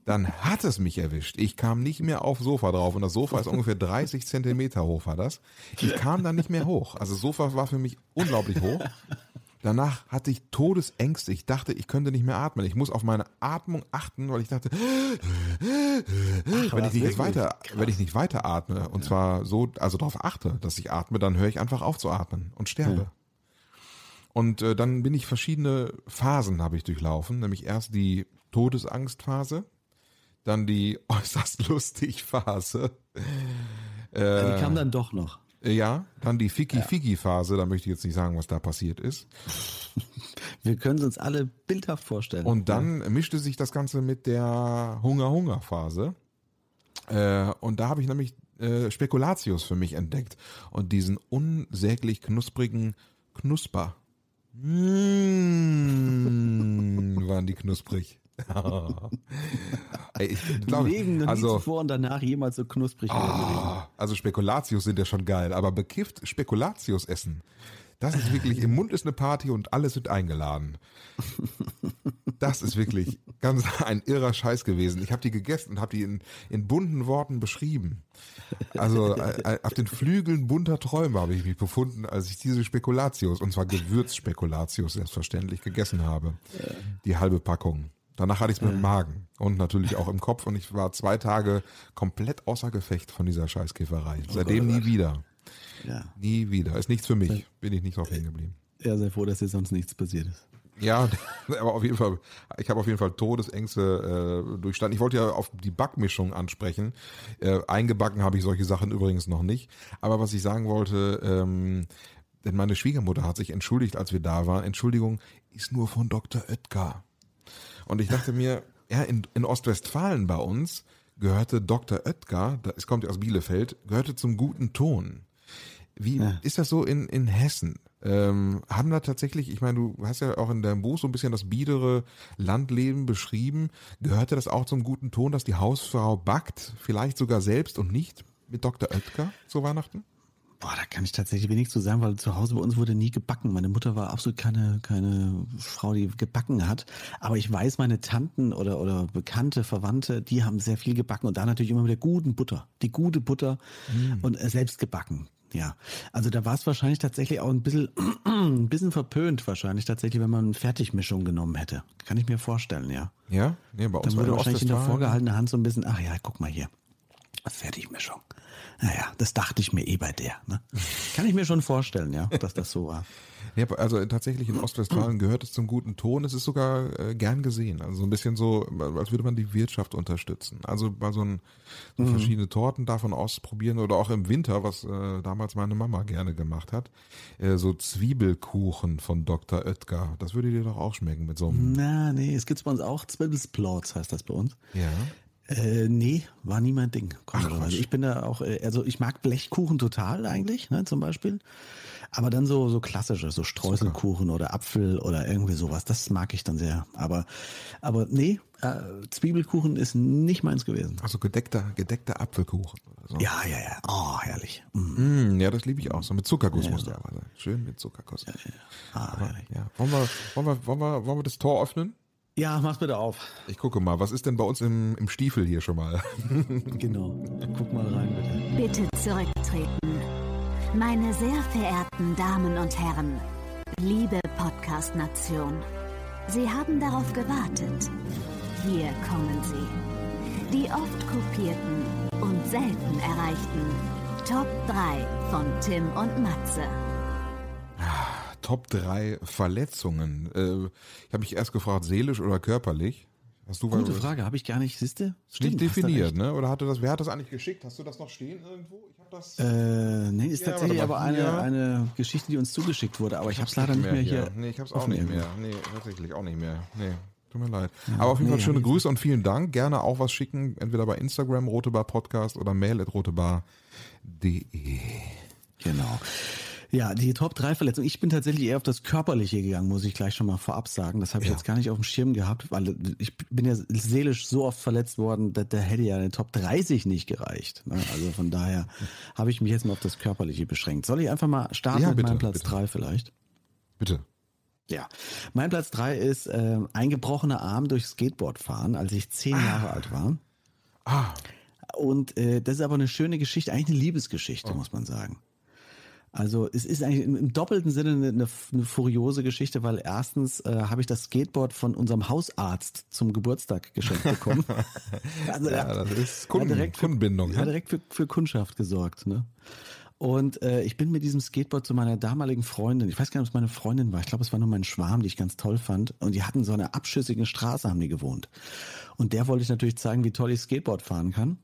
[SPEAKER 3] Dann hat es mich erwischt. Ich kam nicht mehr aufs Sofa drauf und das Sofa ist ungefähr 30 Zentimeter hoch, war das. Ich kam dann nicht mehr hoch. Also Sofa war für mich unglaublich hoch. Danach hatte ich Todesängste. Ich dachte, ich könnte nicht mehr atmen. Ich muss auf meine Atmung achten, weil ich dachte, Ach, wenn ich nicht jetzt weiter, krass. wenn ich nicht weiter atme und ja. zwar so, also darauf achte, dass ich atme, dann höre ich einfach auf zu atmen und sterbe. Ja. Und äh, dann bin ich verschiedene Phasen habe ich durchlaufen, nämlich erst die Todesangstphase, dann die äußerst lustig Phase.
[SPEAKER 2] Äh, die kam dann doch noch.
[SPEAKER 3] Ja, dann die Fiki-Fiki-Phase, da möchte ich jetzt nicht sagen, was da passiert ist.
[SPEAKER 2] Wir können es uns alle bildhaft vorstellen.
[SPEAKER 3] Und dann ja. mischte sich das Ganze mit der Hunger-Hunger-Phase. Äh, und da habe ich nämlich äh, Spekulatius für mich entdeckt und diesen unsäglich knusprigen Knusper. Mmh, waren die knusprig.
[SPEAKER 2] ich glaube, Leben noch also, nie zuvor und danach jemals so knusprig.
[SPEAKER 3] Oh, also Spekulatius sind ja schon geil, aber bekifft Spekulatius essen. Das ist wirklich, im Mund ist eine Party und alle sind eingeladen. Das ist wirklich ganz ein irrer Scheiß gewesen. Ich habe die gegessen und habe die in, in bunten Worten beschrieben. Also äh, äh, auf den Flügeln bunter Träume habe ich mich befunden, als ich diese Spekulatius, und zwar Gewürzspekulatius selbstverständlich, gegessen habe. Die halbe Packung. Danach hatte ich es mit dem Magen und natürlich auch im Kopf und ich war zwei Tage komplett außer Gefecht von dieser Scheißkäferei. Seitdem nie wieder. Ja. Nie wieder. Ist nichts für mich. Bin ich nicht drauf hängen geblieben.
[SPEAKER 2] Ja, sehr froh, dass jetzt sonst nichts passiert ist.
[SPEAKER 3] Ja, aber auf jeden Fall, ich habe auf jeden Fall Todesängste äh, durchstanden. Ich wollte ja auf die Backmischung ansprechen. Äh, eingebacken habe ich solche Sachen übrigens noch nicht. Aber was ich sagen wollte, ähm, denn meine Schwiegermutter hat sich entschuldigt, als wir da waren. Entschuldigung, ist nur von Dr. Oetker. Und ich dachte mir, ja, in, in Ostwestfalen bei uns gehörte Dr. Oetker, es kommt ja aus Bielefeld, gehörte zum guten Ton. Wie ja. ist das so in, in Hessen? Ähm, haben da tatsächlich, ich meine, du hast ja auch in deinem Buch so ein bisschen das biedere Landleben beschrieben. Gehörte das auch zum guten Ton, dass die Hausfrau backt, vielleicht sogar selbst und nicht mit Dr. Oetker zu Weihnachten?
[SPEAKER 2] Boah, da kann ich tatsächlich wenig zu sagen, weil zu Hause bei uns wurde nie gebacken. Meine Mutter war absolut keine, keine Frau, die gebacken hat. Aber ich weiß, meine Tanten oder, oder Bekannte, Verwandte, die haben sehr viel gebacken und da natürlich immer mit der guten Butter. Die gute Butter mm. und äh, selbst gebacken. Ja, also da war es wahrscheinlich tatsächlich auch ein bisschen, ein bisschen verpönt wahrscheinlich tatsächlich, wenn man eine Fertigmischung genommen hätte. Kann ich mir vorstellen, ja.
[SPEAKER 3] Ja? Nee, bei uns
[SPEAKER 2] Dann würde wahrscheinlich in der vorgehaltenen Hand so ein bisschen, ach ja, guck mal hier. Fertigmischung. Naja, das dachte ich mir eh bei der. Ne? Kann ich mir schon vorstellen, ja, dass das so war.
[SPEAKER 3] Ja, also tatsächlich in Ostwestfalen gehört es zum guten Ton. Es ist sogar äh, gern gesehen. Also so ein bisschen so, als würde man die Wirtschaft unterstützen. Also bei so, ein, so mhm. verschiedene Torten davon ausprobieren oder auch im Winter, was äh, damals meine Mama gerne gemacht hat, äh, so Zwiebelkuchen von Dr. Oetker. Das würde dir doch auch schmecken mit so einem.
[SPEAKER 2] Na, nee, es gibt bei uns auch Zwiebelsplorts, heißt das bei uns.
[SPEAKER 3] Ja.
[SPEAKER 2] Äh, nee, war nie mein Ding. Ach, ich bin da auch, äh, also ich mag Blechkuchen total eigentlich, ne, zum Beispiel. Aber dann so, so klassische, so Streuselkuchen Zucker. oder Apfel oder irgendwie sowas, das mag ich dann sehr. Aber, aber nee, äh, Zwiebelkuchen ist nicht meins gewesen.
[SPEAKER 3] Also gedeckter, gedeckter Apfelkuchen.
[SPEAKER 2] So. Ja, ja, ja. Oh, herrlich.
[SPEAKER 3] Mm. Mm, ja, das liebe ich auch. So mit Zuckerguss ja, muss der aber sein. Schön mit Zuckerguss. Ja, ja. Ah, aber, ja. Wollen wir, wollen wir, wollen wir, wollen wir das Tor öffnen?
[SPEAKER 2] Ja, mach's bitte auf.
[SPEAKER 3] Ich gucke mal, was ist denn bei uns im, im Stiefel hier schon mal?
[SPEAKER 2] genau. Guck mal rein,
[SPEAKER 1] bitte. Bitte zurücktreten. Meine sehr verehrten Damen und Herren, liebe Podcast-Nation, Sie haben darauf gewartet. Hier kommen sie. Die oft kopierten und selten erreichten Top 3 von Tim und Matze.
[SPEAKER 3] Top 3 Verletzungen. Äh, ich habe mich erst gefragt, seelisch oder körperlich.
[SPEAKER 2] Hast du Gute Frage, habe ich gar nicht, siehste?
[SPEAKER 3] Stimmt, nicht definiert, ne? Oder hatte das, wer hat das eigentlich geschickt? Hast du das noch stehen irgendwo? Ich habe das.
[SPEAKER 2] Äh, nee, ist ja, tatsächlich aber eine, eine Geschichte, die uns zugeschickt wurde, aber ich, ich habe es leider nicht mehr hier. hier.
[SPEAKER 3] Nee, ich habe es auch nicht mehr. Nee, tatsächlich auch nicht mehr. Nee. Tut mir leid. Ja, aber auf jeden nee, Fall schöne Grüße und vielen Dank. Gerne auch was schicken, entweder bei Instagram, Rotebar Podcast oder mail at rotebar.de.
[SPEAKER 2] Genau. Ja, die Top 3 Verletzungen. Ich bin tatsächlich eher auf das Körperliche gegangen, muss ich gleich schon mal vorab sagen. Das habe ich ja. jetzt gar nicht auf dem Schirm gehabt, weil ich bin ja seelisch so oft verletzt worden, da, da hätte ja eine Top 30 nicht gereicht. Ne? Also von daher habe ich mich jetzt mal auf das Körperliche beschränkt. Soll ich einfach mal starten ja, bitte, mit meinem Platz 3 vielleicht?
[SPEAKER 3] Bitte.
[SPEAKER 2] Ja, mein Platz 3 ist äh, ein gebrochener Arm durch Skateboard fahren, als ich zehn ah. Jahre alt war. Ah. Und äh, das ist aber eine schöne Geschichte, eigentlich eine Liebesgeschichte, oh. muss man sagen. Also es ist eigentlich im, doppelten Sinne eine, eine, furiose Geschichte, weil erstens äh, habe ich das Skateboard von unserem Hausarzt zum Geburtstag geschenkt bekommen.
[SPEAKER 3] also ja, das ist Kunden, direkt Kundenbindung.
[SPEAKER 2] Hat direkt für, für Kundschaft gesorgt. Ne? Und äh, ich bin mit diesem Skateboard zu meiner damaligen Freundin, ich weiß gar nicht, ob es meine Freundin war, ich glaube, es war nur mein Schwarm, die ich ganz toll fand. Und die hatten so eine abschüssige Straße, haben die gewohnt. Und der wollte ich natürlich zeigen, wie toll ich Skateboard fahren kann.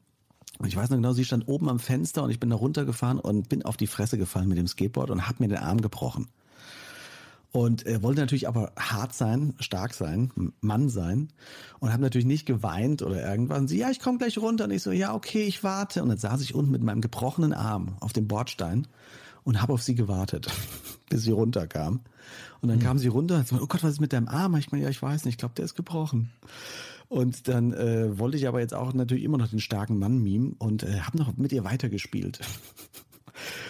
[SPEAKER 2] Und ich weiß noch genau, sie stand oben am Fenster und ich bin da runtergefahren und bin auf die Fresse gefallen mit dem Skateboard und habe mir den Arm gebrochen. Und er wollte natürlich aber hart sein, stark sein, Mann sein und habe natürlich nicht geweint oder irgendwas. Und sie, ja, ich komme gleich runter. Und ich so, ja, okay, ich warte. Und dann saß ich unten mit meinem gebrochenen Arm auf dem Bordstein und habe auf sie gewartet, bis sie runterkam. Und dann mhm. kam sie runter und so, oh Gott, was ist mit deinem Arm? Ich meine, ja, ich weiß nicht, ich glaube, der ist gebrochen. Und dann äh, wollte ich aber jetzt auch natürlich immer noch den starken Mann mimen und äh, habe noch mit ihr weitergespielt.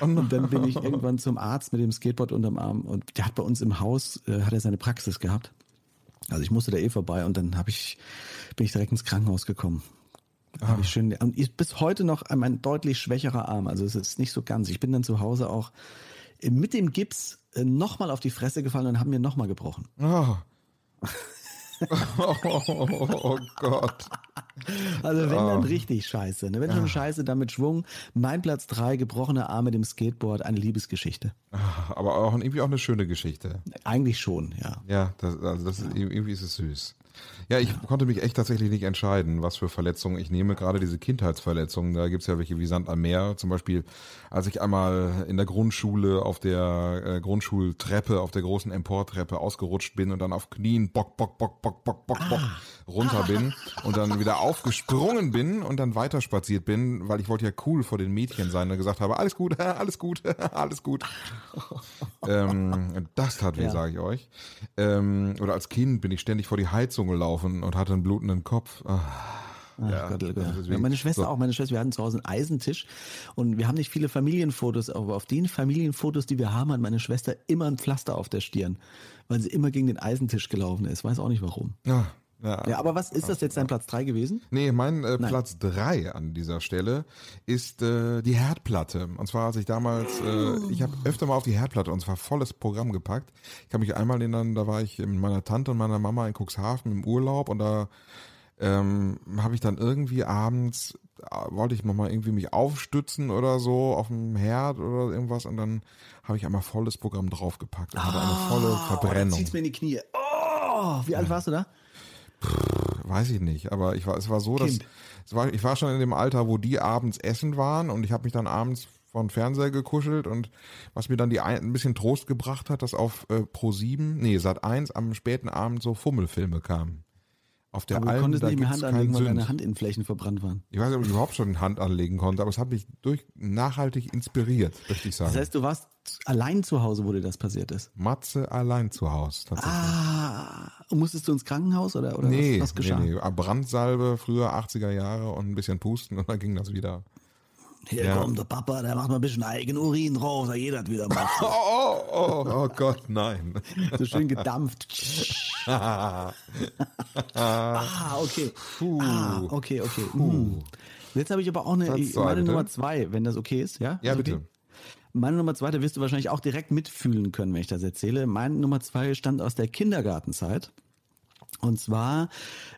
[SPEAKER 2] Oh und dann bin ich irgendwann zum Arzt mit dem Skateboard unterm Arm und der hat bei uns im Haus, äh, hat er seine Praxis gehabt. Also ich musste da eh vorbei und dann habe ich, bin ich direkt ins Krankenhaus gekommen. Ah. Habe ich schön, und ist bis heute noch mein deutlich schwächerer Arm. Also es ist nicht so ganz. Ich bin dann zu Hause auch mit dem Gips äh, nochmal auf die Fresse gefallen und haben mir nochmal gebrochen.
[SPEAKER 3] Oh. oh, oh, Gott.
[SPEAKER 2] Also wenn dann ah. richtig scheiße. Ne? Wenn schon ah. scheiße, dann mit Schwung. Mein Platz drei, gebrochene Arme dem Skateboard, eine Liebesgeschichte.
[SPEAKER 3] Ah, aber auch irgendwie auch eine schöne Geschichte.
[SPEAKER 2] Eigentlich schon, ja.
[SPEAKER 3] Ja, das, also das ist, irgendwie ist es süß. Ja, ich konnte mich echt tatsächlich nicht entscheiden, was für Verletzungen ich nehme. Gerade diese Kindheitsverletzungen, da gibt's ja welche wie Sand am Meer. Zum Beispiel, als ich einmal in der Grundschule auf der äh, Grundschultreppe, auf der großen Emportreppe ausgerutscht bin und dann auf Knien bock, bock, bock, bock, bock, bock, bock runter bin und dann wieder aufgesprungen bin und dann weiter spaziert bin, weil ich wollte ja cool vor den Mädchen sein und gesagt habe, alles gut, alles gut, alles gut. ähm, das tat weh, ja. sage ich euch. Ähm, oder als Kind bin ich ständig vor die Heizung gelaufen und hatte einen blutenden Kopf. Ah.
[SPEAKER 2] Ach ja, Gott, oh Gott. Ja, meine Schwester so. auch, meine Schwester, wir hatten zu Hause einen Eisentisch und wir haben nicht viele Familienfotos, aber auf den Familienfotos, die wir haben, hat meine Schwester immer ein Pflaster auf der Stirn, weil sie immer gegen den Eisentisch gelaufen ist. Weiß auch nicht warum.
[SPEAKER 3] Ja,
[SPEAKER 2] ja, ja, aber was ist das jetzt dein Platz 3 gewesen?
[SPEAKER 3] Nee, mein äh, Platz 3 an dieser Stelle ist äh, die Herdplatte. Und zwar als ich damals, äh, ich habe öfter mal auf die Herdplatte und zwar volles Programm gepackt. Ich kann mich einmal erinnern, da war ich mit meiner Tante und meiner Mama in Cuxhaven im Urlaub und da ähm, habe ich dann irgendwie abends, äh, wollte ich nochmal irgendwie mich aufstützen oder so auf dem Herd oder irgendwas und dann habe ich einmal volles Programm draufgepackt und ah, hatte eine volle Verbrennung. Oh,
[SPEAKER 2] zieht's mir in die Knie. Oh, wie alt warst du da?
[SPEAKER 3] Weiß ich nicht, aber ich war, es war so, dass es war, ich war schon in dem Alter, wo die abends essen waren und ich habe mich dann abends vor den Fernseher gekuschelt und was mir dann die ein, ein bisschen Trost gebracht hat, dass auf äh, Pro 7, nee, Sat 1 am späten Abend so Fummelfilme kamen. Auf der
[SPEAKER 2] aber
[SPEAKER 3] Alm,
[SPEAKER 2] du konntest nicht mehr Hand anlegen, weil deine Handinnenflächen verbrannt waren.
[SPEAKER 3] Ich weiß nicht, ob ich überhaupt schon Hand anlegen konnte, aber es hat mich durch nachhaltig inspiriert, möchte ich sagen.
[SPEAKER 2] Das heißt, du warst allein zu Hause, wo dir das passiert ist?
[SPEAKER 3] Matze allein zu Hause,
[SPEAKER 2] tatsächlich. Ah, musstest du ins Krankenhaus oder, oder
[SPEAKER 3] nee,
[SPEAKER 2] was, was geschah? Nee,
[SPEAKER 3] nee, Brandsalbe, früher 80er Jahre und ein bisschen pusten und dann ging das wieder.
[SPEAKER 2] Hier ja. kommt der Papa, der macht mal ein bisschen Eigenurin drauf, da jeder hat wieder macht.
[SPEAKER 3] Oh, oh, oh, oh Gott, nein.
[SPEAKER 2] So schön gedampft. ah, okay. Puh. Ah, okay, okay. Puh. Jetzt habe ich aber auch eine, meine Nummer zwei, wenn das okay ist, ja?
[SPEAKER 3] Ja,
[SPEAKER 2] ist
[SPEAKER 3] bitte.
[SPEAKER 2] Okay? Meine Nummer zwei, da wirst du wahrscheinlich auch direkt mitfühlen können, wenn ich das erzähle. Meine Nummer zwei stammt aus der Kindergartenzeit. Und zwar,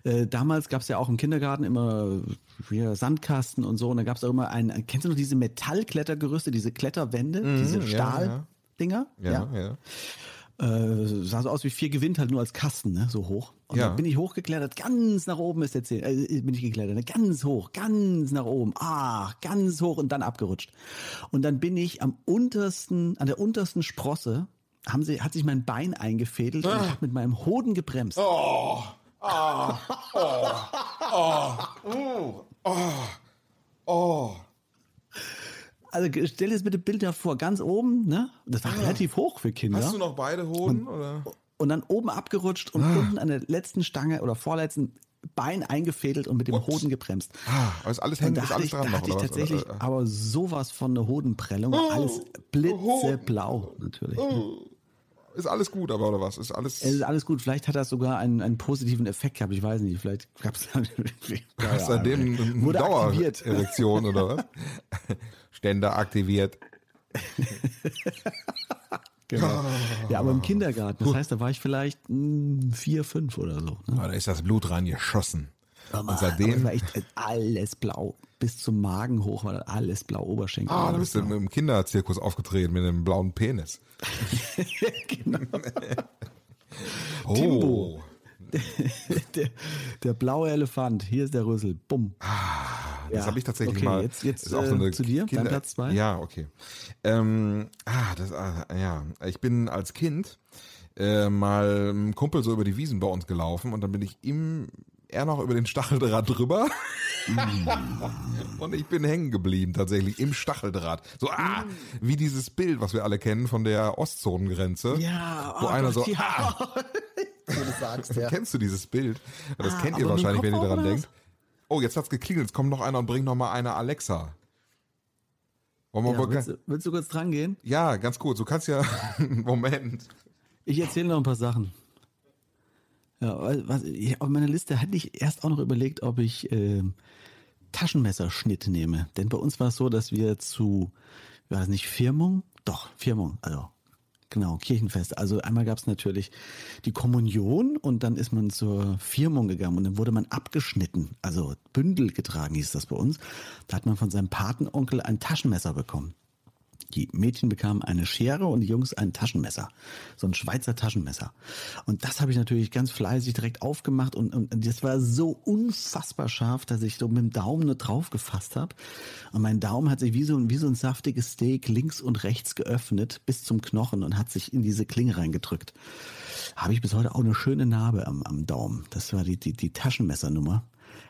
[SPEAKER 2] äh, damals gab es ja auch im Kindergarten immer wie Sandkasten und so. Und da gab es auch immer ein, kennst du noch diese Metallklettergerüste, diese Kletterwände, mhm, diese Stahldinger?
[SPEAKER 3] Ja, ja. ja. ja.
[SPEAKER 2] Äh, sah so aus wie vier gewinnt halt nur als Kasten, ne? so hoch. Und ja. dann bin ich hochgeklettert, ganz nach oben ist der Zeh, äh, bin ich geklettert, ne? ganz hoch, ganz nach oben, ah, ganz hoch und dann abgerutscht. Und dann bin ich am untersten, an der untersten Sprosse haben sie, hat sich mein Bein eingefädelt ah. und habe mit meinem Hoden gebremst.
[SPEAKER 3] Oh, ah, oh, oh, oh, oh, oh.
[SPEAKER 2] Also stell dir das bitte Bilder vor, ganz oben, ne? Das war ah. relativ hoch für Kinder.
[SPEAKER 3] Hast du noch beide Hoden? Und, oder?
[SPEAKER 2] und dann oben abgerutscht und ah. unten an der letzten Stange oder vorletzten Bein eingefädelt und mit dem Ups. Hoden gebremst.
[SPEAKER 3] Ah, aber ist alles hängt,
[SPEAKER 2] ist alles ich, dran da hatte ich tatsächlich oder? aber sowas von eine Hodenprellung, oh, alles blitzeblau natürlich. Oh.
[SPEAKER 3] Ist alles gut, aber oder was? Ist alles.
[SPEAKER 2] Es ist alles gut. Vielleicht hat das sogar einen, einen positiven Effekt gehabt. Ich weiß nicht. Vielleicht gab es
[SPEAKER 3] ja, seitdem eine Dauererektion oder was? Ständer aktiviert.
[SPEAKER 2] genau. Ja, aber im Kindergarten. Das heißt, da war ich vielleicht mh, hm, vier, fünf oder so.
[SPEAKER 3] Ne? Da ist das Blut reingeschossen. Und seitdem
[SPEAKER 2] war echt alles blau. Bis zum Magen hoch war alles blau, Oberschenkel.
[SPEAKER 3] Ah, da bist du im Kinderzirkus aufgetreten mit einem blauen Penis. genau.
[SPEAKER 2] oh. Timbo. Der, der, blaue Elefant, hier ist der Rüssel. Bumm.
[SPEAKER 3] Ah, das ja. habe ich tatsächlich
[SPEAKER 2] okay,
[SPEAKER 3] mal.
[SPEAKER 2] Jetzt, jetzt ist auch so eine äh, zu dir, Kinder, Platz zwei.
[SPEAKER 3] Ja, okay. Ähm, ah, das, ah, ja, ich bin als Kind äh, mal ein Kumpel so über die Wiesen bei uns gelaufen und dann bin ich im er noch über den Stacheldraht drüber. Und ich bin hängen geblieben, tatsächlich im Stacheldraht. So, ah, mm. wie dieses Bild, was wir alle kennen von der Ostzonengrenze.
[SPEAKER 2] Ja,
[SPEAKER 3] oh wo einer Gott, so, ja. ah. du sagst, ja. Kennst du dieses Bild? Das ah, kennt ihr wahrscheinlich, wenn ihr daran denkt. Oh, jetzt hat's geklingelt, jetzt kommt noch einer und bringt noch mal eine Alexa.
[SPEAKER 2] Wollen wir ja, willst, du, willst du kurz dran gehen?
[SPEAKER 3] Ja, ganz kurz. Du kannst ja, Moment.
[SPEAKER 2] Ich erzähle noch ein paar Sachen. Ja, was, ich, auf meiner Liste hatte ich erst auch noch überlegt, ob ich äh, Taschenmesserschnitt nehme. Denn bei uns war es so, dass wir zu, ich weiß nicht, Firmung? Doch, Firmung, also Genau, Kirchenfest. Also einmal gab es natürlich die Kommunion und dann ist man zur Firmung gegangen und dann wurde man abgeschnitten, also Bündel getragen hieß das bei uns. Da hat man von seinem Patenonkel ein Taschenmesser bekommen. Die Mädchen bekamen eine Schere und die Jungs ein Taschenmesser. So ein Schweizer Taschenmesser. Und das habe ich natürlich ganz fleißig direkt aufgemacht und, und das war so unfassbar scharf, dass ich so mit dem Daumen nur drauf gefasst habe. Und mein Daumen hat sich wie so, wie so ein saftiges Steak links und rechts geöffnet bis zum Knochen und hat sich in diese Klinge reingedrückt. Habe ich bis heute auch eine schöne Narbe am, am Daumen. Das war die, die, die Taschenmessernummer.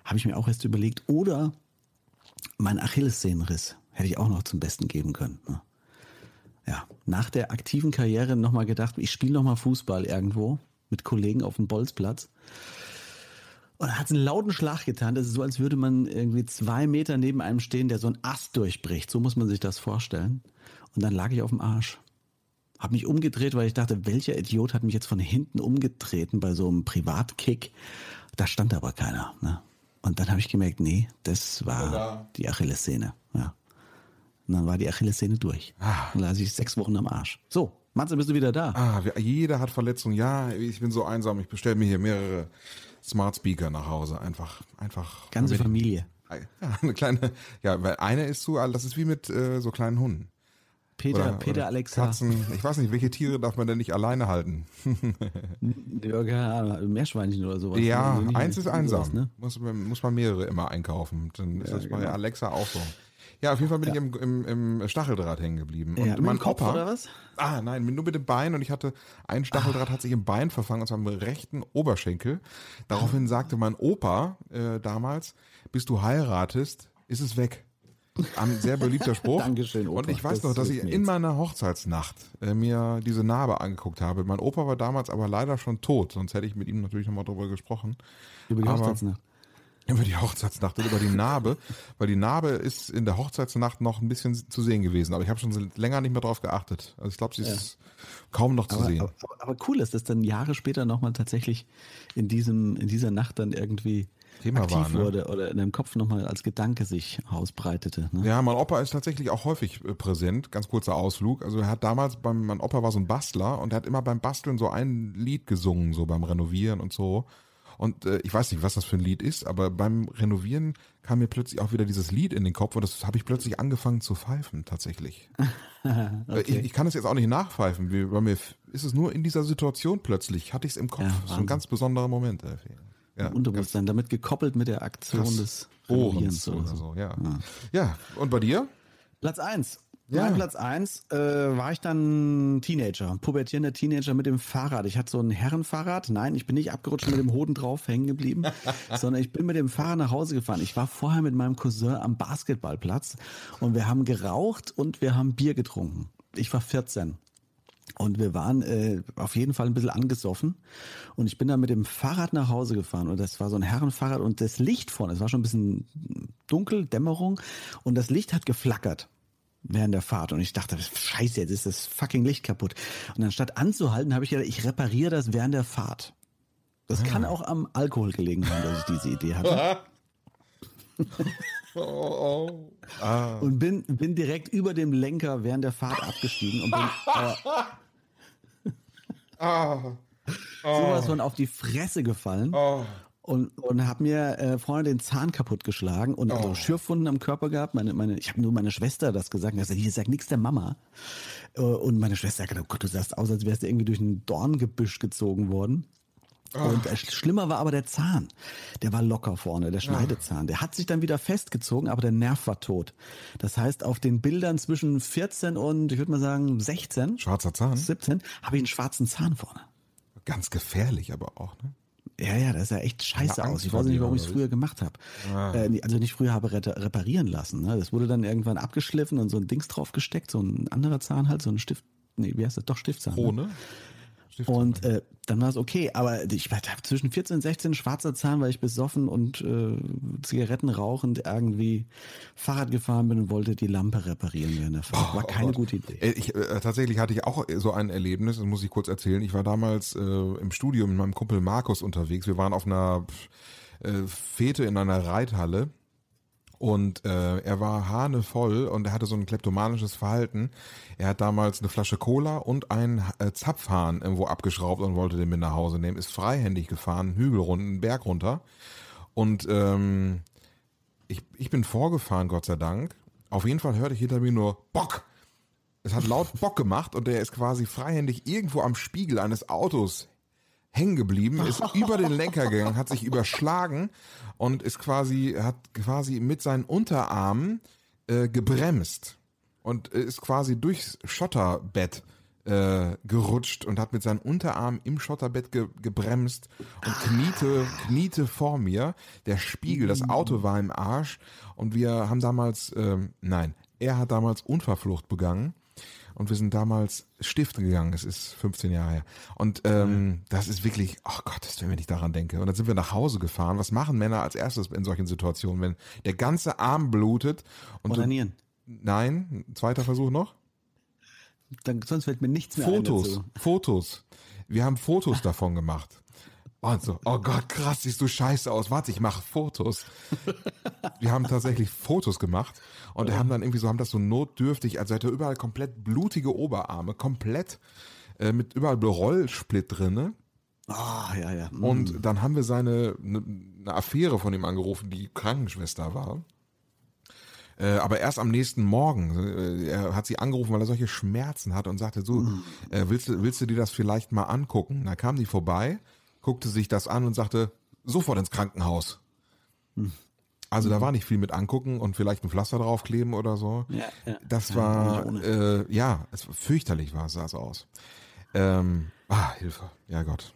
[SPEAKER 2] Habe ich mir auch erst überlegt. Oder mein Achillessehnenriss hätte ich auch noch zum Besten geben können. Ne? ja, nach der aktiven Karriere nochmal gedacht, ich spiele nochmal Fußball irgendwo mit Kollegen auf dem Bolzplatz. Und hat einen lauten Schlag getan. Das ist so, als würde man irgendwie zwei Meter neben einem stehen, der so einen Ast durchbricht. So muss man sich das vorstellen. Und dann lag ich auf dem Arsch. Hab mich umgedreht, weil ich dachte, welcher Idiot hat mich jetzt von hinten umgetreten bei so einem Privatkick. Da stand aber keiner. Ne? Und dann habe ich gemerkt, nee, das war Oder? die Achillessehne. Ja. Und dann war die Achillessehne durch. Ah. Und da saß ich sechs Wochen am Arsch. So, Matze, bist du wieder da?
[SPEAKER 3] Ah, jeder hat Verletzungen. Ja, ich bin so einsam. Ich bestelle mir hier mehrere Smart Speaker nach Hause. Einfach, einfach.
[SPEAKER 2] Ganze Familie.
[SPEAKER 3] Ja, eine kleine, ja, weil eine ist zu, das ist wie mit äh, so kleinen Hunden.
[SPEAKER 2] Peter, oder, Peter oder Alexa.
[SPEAKER 3] Katzen. Ich weiß nicht, welche Tiere darf man denn nicht alleine halten?
[SPEAKER 2] ja, Meerschweinchen oder sowas.
[SPEAKER 3] Ja, also eins ist einsam. Sowas, ne? muss, muss man mehrere immer einkaufen. Dann ist ja, das bei genau. Alexa auch so. Ja, auf jeden Fall bin ja. ich im, im, im Stacheldraht hängen geblieben.
[SPEAKER 2] Und ja, mein Kopf Opa, oder was?
[SPEAKER 3] Ah, nein, nur mit dem Bein und ich hatte, ein Stacheldraht ah. hat sich im Bein verfangen, und zwar im rechten Oberschenkel. Daraufhin ah. sagte mein Opa äh, damals, bis du heiratest, ist es weg. Ein sehr beliebter Spruch.
[SPEAKER 2] Dankeschön, Opa.
[SPEAKER 3] Und ich weiß das noch, dass ich in meiner Hochzeitsnacht äh, mir diese Narbe angeguckt habe. Mein Opa war damals aber leider schon tot, sonst hätte ich mit ihm natürlich nochmal drüber gesprochen.
[SPEAKER 2] Über die aber, Hochzeitsnacht?
[SPEAKER 3] Über die Hochzeitsnacht und über die Narbe, weil die Narbe ist in der Hochzeitsnacht noch ein bisschen zu sehen gewesen, aber ich habe schon länger nicht mehr drauf geachtet. Also ich glaube, sie ist ja. kaum noch zu
[SPEAKER 2] aber,
[SPEAKER 3] sehen.
[SPEAKER 2] Aber, aber, cool ist, dass dann Jahre später nochmal tatsächlich in diesem, in dieser Nacht dann irgendwie Thema aktiv war, ne? wurde oder in deinem Kopf nochmal als Gedanke sich ausbreitete. Ne?
[SPEAKER 3] Ja, mein Opa ist tatsächlich auch häufig äh, präsent. Ganz kurzer Ausflug. Also er hat damals beim, mein Opa war so ein Bastler und er hat immer beim Basteln so ein Lied gesungen, so beim Renovieren und so. Und äh, ich weiß nicht, was das für ein Lied ist, aber beim Renovieren kam mir plötzlich auch wieder dieses Lied in den Kopf und das habe ich plötzlich angefangen zu pfeifen, tatsächlich. okay. ich, ich, kann es jetzt auch nicht nachpfeifen, wie, bei mir ist es nur in dieser Situation plötzlich, hatte ich es im Kopf. Ja, ist ein ganz besonderer Moment.
[SPEAKER 2] Ja, Unterbewusstsein, damit gekoppelt mit der Aktion des Renovierens
[SPEAKER 3] oder so. Ja. ja. ja, und bei dir?
[SPEAKER 2] Platz eins ja. Mein Platz eins äh, war ich dann Teenager, pubertierender Teenager mit dem Fahrrad. Ich hatte so ein Herrenfahrrad. Nein, ich bin nicht abgerutscht mit dem Hoden drauf hängen geblieben, sondern ich bin mit dem Fahrrad nach Hause gefahren. Ich war vorher mit meinem Cousin am Basketballplatz und wir haben geraucht und wir haben Bier getrunken. Ich war 14. Und wir waren äh, auf jeden Fall ein bisschen angesoffen. Und ich bin dann mit dem Fahrrad nach Hause gefahren. Und das war so ein Herrenfahrrad. Und das Licht vorne, es war schon ein bisschen dunkel, Dämmerung. Und das Licht hat geflackert während der Fahrt und ich dachte, scheiße, jetzt ist das fucking Licht kaputt. Und anstatt anzuhalten, habe ich gedacht, ich repariere das während der Fahrt. Das kann ah. auch am Alkohol gelegen haben, dass ich diese Idee hatte. oh, oh. Ah. Und bin, bin direkt über dem Lenker während der Fahrt abgestiegen und bin äh, ah. sowas von auf die Fresse gefallen. Oh und, und habe mir äh, vorne den Zahn kaputt geschlagen und oh. also Schürfwunden am Körper gehabt. Meine, meine, ich habe nur meine Schwester das gesagt. Ich hier sagt nichts der Mama. Äh, und meine Schwester hat gesagt, oh Gott, du sahst aus, als wärst du irgendwie durch ein Dorngebüsch gezogen worden. Und äh, schlimmer war aber der Zahn. Der war locker vorne, der Schneidezahn. Der hat sich dann wieder festgezogen, aber der Nerv war tot. Das heißt, auf den Bildern zwischen 14 und, ich würde mal sagen, 16.
[SPEAKER 3] Schwarzer Zahn?
[SPEAKER 2] 17, habe ich einen schwarzen Zahn vorne.
[SPEAKER 3] Ganz gefährlich aber auch, ne?
[SPEAKER 2] Ja, ja, das sah echt scheiße aus. Ich weiß nicht, warum ich es früher gemacht habe. Ah. Äh, also nicht früher habe reparieren lassen. Ne? Das wurde dann irgendwann abgeschliffen und so ein Dings drauf gesteckt, so ein anderer Zahn halt, so ein Stift. Nee, wie heißt das? Doch Stiftzahn.
[SPEAKER 3] Krone? Ne?
[SPEAKER 2] Und äh, dann war es okay. Aber ich war zwischen 14 und 16 schwarzer Zahn, weil ich besoffen und äh, Zigaretten rauchend irgendwie Fahrrad gefahren bin und wollte die Lampe reparieren während der Fahrt. War keine oh gute Idee.
[SPEAKER 3] Äh, ich, äh, tatsächlich hatte ich auch so ein Erlebnis, das muss ich kurz erzählen. Ich war damals äh, im Studium mit meinem Kumpel Markus unterwegs. Wir waren auf einer äh, Fete in einer Reithalle und äh, er war hanevoll und er hatte so ein kleptomanisches Verhalten. Er hat damals eine Flasche Cola und einen äh, Zapfhahn irgendwo abgeschraubt und wollte den mit nach Hause nehmen. Ist freihändig gefahren, Hügel runter, einen Berg runter. Und ähm, ich, ich bin vorgefahren, Gott sei Dank. Auf jeden Fall hörte ich hinter mir nur Bock. Es hat laut Bock gemacht und der ist quasi freihändig irgendwo am Spiegel eines Autos hängen geblieben, ist über den Lenker gegangen, hat sich überschlagen und ist quasi, hat quasi mit seinen Unterarmen äh, gebremst und ist quasi durchs Schotterbett äh, gerutscht und hat mit seinen Unterarmen im Schotterbett ge gebremst und kniete, kniete vor mir. Der Spiegel, das Auto war im Arsch und wir haben damals, äh, nein, er hat damals Unverflucht begangen und wir sind damals stiften gegangen. Es ist 15 Jahre her. Und ähm, mhm. das ist wirklich, oh Gott, wenn ich daran denke. Und dann sind wir nach Hause gefahren. Was machen Männer als erstes in solchen Situationen, wenn der ganze Arm blutet? Und
[SPEAKER 2] Onanieren.
[SPEAKER 3] Du, nein, zweiter Versuch noch.
[SPEAKER 2] Dann, sonst fällt mir nichts mehr
[SPEAKER 3] Fotos, Fotos. Wir haben Fotos davon gemacht. Und so, oh Gott, krass, siehst du scheiße aus. Warte, ich mache Fotos. Wir haben tatsächlich Fotos gemacht und ja. haben dann irgendwie so, haben das so notdürftig, also hatte überall komplett blutige Oberarme, komplett äh, mit überall Rollsplit drinne.
[SPEAKER 2] Ah, ja, ja.
[SPEAKER 3] Mm. Und dann haben wir seine, eine ne Affäre von ihm angerufen, die Krankenschwester war. Äh, aber erst am nächsten Morgen, äh, er hat sie angerufen, weil er solche Schmerzen hat und sagte, so, mm. äh, willst, du, willst du dir das vielleicht mal angucken? Da kam die vorbei guckte sich das an und sagte, sofort ins Krankenhaus. Hm. Also da war nicht viel mit angucken und vielleicht ein Pflaster draufkleben oder so. Ja, ja. Das war, äh, ja, es fürchterlich war, sah es aus. Ähm, ah, Hilfe, ja Gott.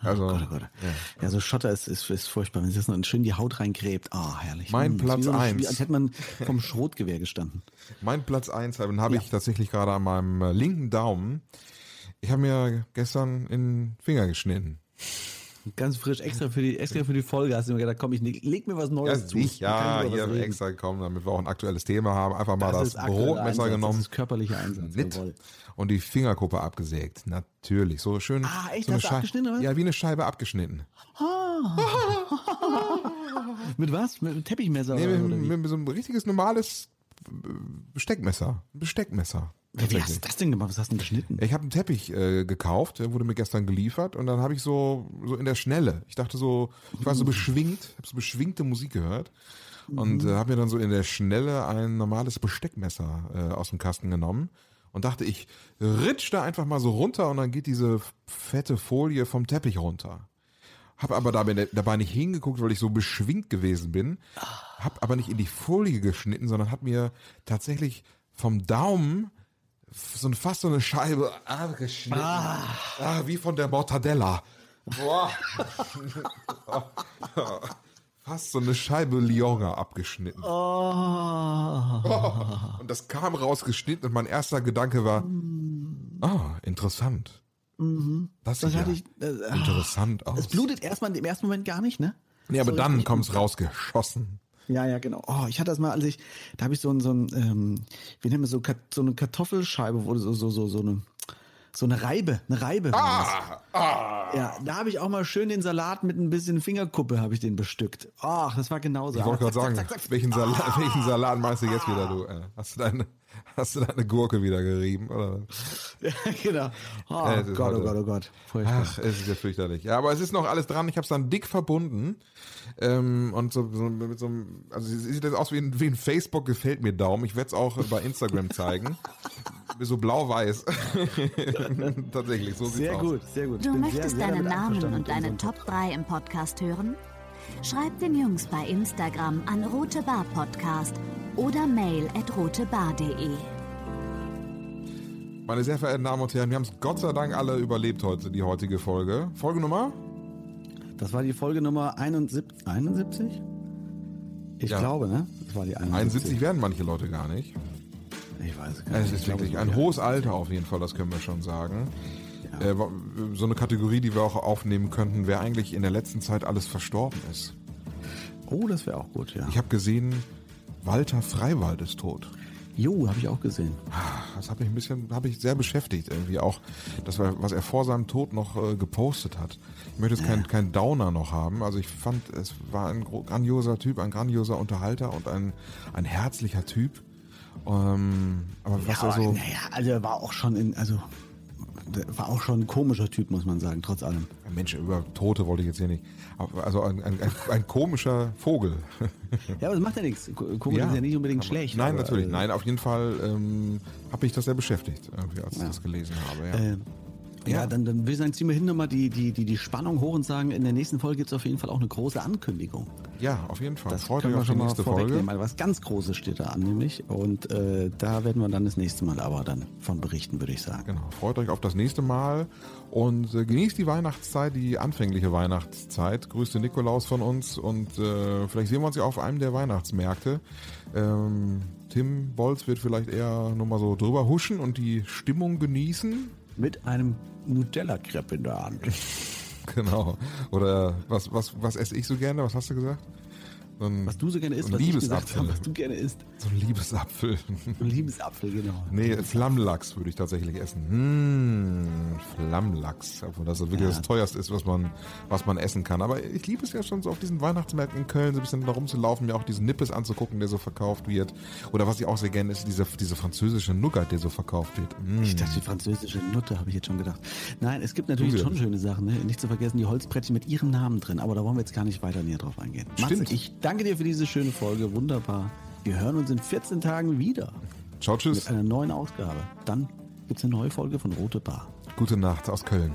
[SPEAKER 2] Also, oh Gott, oh Gott. Ja. ja, so Schotter ist, ist, ist furchtbar. Wenn sich das noch schön die Haut reingräbt. Ah, oh, herrlich.
[SPEAKER 3] Mein hm, Platz so eins.
[SPEAKER 2] Als hätte man vom Schrotgewehr gestanden.
[SPEAKER 3] Mein Platz eins, den habe ja. ich tatsächlich gerade an meinem äh, linken Daumen. Ich habe mir gestern in den Finger geschnitten.
[SPEAKER 2] Ganz frisch, extra für die, extra für die Folge hast du mir gedacht, komm, ich leg mir was Neues
[SPEAKER 3] ja, zu. Ich, ja, hier haben extra gekommen, damit wir auch ein aktuelles Thema haben. Einfach mal das, das Brotmesser Einsatz, genommen. Das ist
[SPEAKER 2] körperlicher Einsatz.
[SPEAKER 3] Mit und die Fingerkuppe abgesägt. Natürlich. So schön.
[SPEAKER 2] Ah, echt?
[SPEAKER 3] So
[SPEAKER 2] hast du abgeschnitten, oder?
[SPEAKER 3] Ja, wie eine Scheibe abgeschnitten.
[SPEAKER 2] Ah. mit was? Mit einem Teppichmesser?
[SPEAKER 3] Nee, mit, mit, mit so ein richtiges normales Besteckmesser. Besteckmesser.
[SPEAKER 2] Wie hast du das denn gemacht? Was hast du denn geschnitten?
[SPEAKER 3] Ich habe einen Teppich äh, gekauft, der wurde mir gestern geliefert und dann habe ich so so in der Schnelle. Ich dachte so, ich war so beschwingt, habe so beschwingte Musik gehört und äh, habe mir dann so in der Schnelle ein normales Besteckmesser äh, aus dem Kasten genommen und dachte, ich ritsch da einfach mal so runter und dann geht diese fette Folie vom Teppich runter. Hab aber dabei, dabei nicht hingeguckt, weil ich so beschwingt gewesen bin. Hab aber nicht in die Folie geschnitten, sondern hat mir tatsächlich vom Daumen so eine, fast so eine Scheibe abgeschnitten. Ah. ah wie von der Mortadella. Boah. fast so eine Scheibe Liora abgeschnitten.
[SPEAKER 2] Oh.
[SPEAKER 3] oh. Und das kam rausgeschnitten und mein erster Gedanke war, ah, interessant.
[SPEAKER 2] Mhm.
[SPEAKER 3] Das, das sieht ja ich, äh, interessant aus.
[SPEAKER 2] Es blutet erstmal im ersten Moment gar nicht, ne?
[SPEAKER 3] Nee, aber so dann kommt es rausgeschossen.
[SPEAKER 2] Ja, ja, genau. Oh, ich hatte das mal, als ich, da habe ich so ein, so ein, ähm, wie nennen wir so, so eine Kartoffelscheibe, wo so, so, so, so eine, so eine Reibe, eine Reibe.
[SPEAKER 3] Ah, ah.
[SPEAKER 2] Ja, da habe ich auch mal schön den Salat mit ein bisschen Fingerkuppe habe ich den bestückt. Ach, das war genauso.
[SPEAKER 3] Ich wollte gerade sagen, zack, zack, zack, welchen, Salat, ah. welchen Salat meinst du jetzt wieder, du? Äh, hast du deine, Hast du deine Gurke wieder gerieben, oder?
[SPEAKER 2] Ja, genau. Oh, äh, Gott, oh Gott, oh Gott.
[SPEAKER 3] Furchtbar. Ach, es ist ja fürchterlich. Ja, aber es ist noch alles dran. Ich habe es dann dick verbunden. Ähm, und so, so mit so einem, also sieht das aus wie ein, wie ein Facebook gefällt mir Daumen. Ich werde es auch bei Instagram zeigen. so blau-weiß. Tatsächlich, so
[SPEAKER 1] Sehr gut, sehr gut. Du möchtest sehr, sehr deinen Namen und deine Top 3 im Podcast hören? Schreib den Jungs bei Instagram an Rote Bar Podcast oder mail at rotebar.de.
[SPEAKER 3] Meine sehr verehrten Damen und Herren, wir haben es Gott sei Dank alle überlebt heute, die heutige Folge. Folge Nummer?
[SPEAKER 2] Das war die Folge Nummer 71? 71? Ich ja. glaube, ne?
[SPEAKER 3] Das war die 71. 71 werden manche Leute gar nicht.
[SPEAKER 2] Ich weiß gar nicht.
[SPEAKER 3] Es ist wirklich ein hohes Alter auf jeden Fall, das können wir schon sagen. Ja. Äh, so eine Kategorie, die wir auch aufnehmen könnten, wer eigentlich in der letzten Zeit alles verstorben ist.
[SPEAKER 2] Oh, das wäre auch gut, ja.
[SPEAKER 3] Ich habe gesehen, Walter Freiwald ist tot.
[SPEAKER 2] Jo, habe ich auch gesehen.
[SPEAKER 3] Das hat mich ein bisschen, habe ich sehr beschäftigt irgendwie auch, das war, was er vor seinem Tod noch äh, gepostet hat. Ich möchte jetzt ja. keinen kein Downer noch haben. Also ich fand, es war ein grandioser Typ, ein grandioser Unterhalter und ein, ein herzlicher Typ. Ähm, aber was ja, er so.
[SPEAKER 2] Naja, also er war auch schon in, also war auch schon ein komischer Typ, muss man sagen, trotz allem.
[SPEAKER 3] Mensch, über Tote wollte ich jetzt hier nicht. Also ein, ein, ein, komischer Vogel.
[SPEAKER 2] Ja, aber das macht ja nichts. Vogel ja, ist ja nicht unbedingt schlecht.
[SPEAKER 3] Nein, natürlich. Äh, nein, auf jeden Fall ähm, habe ich das sehr beschäftigt, als ja. ich das gelesen habe. Ja. Äh,
[SPEAKER 2] ja, dann, dann will ich sagen, ziehen wir hin nochmal die, die, die, die Spannung hoch und sagen, in der nächsten Folge gibt es auf jeden Fall auch eine große Ankündigung.
[SPEAKER 3] Ja, auf jeden Fall.
[SPEAKER 2] Das Freut euch auf die nächste Folge. Also was ganz Großes steht da an, nämlich. Und äh, da werden wir dann das nächste Mal aber dann von berichten, würde ich sagen.
[SPEAKER 3] Genau. Freut euch auf das nächste Mal und äh, genießt die Weihnachtszeit, die anfängliche Weihnachtszeit. Grüßt den Nikolaus von uns und äh, vielleicht sehen wir uns ja auf einem der Weihnachtsmärkte. Ähm, Tim Bolz wird vielleicht eher nochmal so drüber huschen und die Stimmung genießen.
[SPEAKER 2] Mit einem Nutella-Crepe in der Hand.
[SPEAKER 3] genau. Oder was, was, was esse ich so gerne? Was hast du gesagt?
[SPEAKER 2] So ein, was du so gerne isst,
[SPEAKER 3] so ein was Liebesapfel.
[SPEAKER 2] Habe, was du gerne isst.
[SPEAKER 3] So ein Liebesapfel.
[SPEAKER 2] So ein Liebesapfel, genau.
[SPEAKER 3] Nee, Flammlachs würde ich tatsächlich essen. Hm, Flammlachs. Obwohl das wirklich ja. das teuerste ist, was man, was man essen kann. Aber ich liebe es ja schon so auf diesen Weihnachtsmärkten in Köln, so ein bisschen da rumzulaufen, mir auch diesen Nippes anzugucken, der so verkauft wird. Oder was ich auch sehr gerne ist, diese, diese französische Nougat, der so verkauft wird.
[SPEAKER 2] Mm. Ich dachte, die französische Nutte, habe ich jetzt schon gedacht. Nein, es gibt natürlich schon schöne Sachen. Ne? Nicht zu vergessen, die Holzbrettchen mit ihrem Namen drin. Aber da wollen wir jetzt gar nicht weiter näher drauf eingehen.
[SPEAKER 3] Stimmt.
[SPEAKER 2] Matze, ich danke dir für diese schöne Folge. Wunderbar. Wir hören uns in 14 Tagen wieder.
[SPEAKER 3] Ciao, tschüss.
[SPEAKER 2] Mit einer neuen Ausgabe. Dann gibt es eine neue Folge von Rote Bar.
[SPEAKER 3] Gute Nacht aus Köln.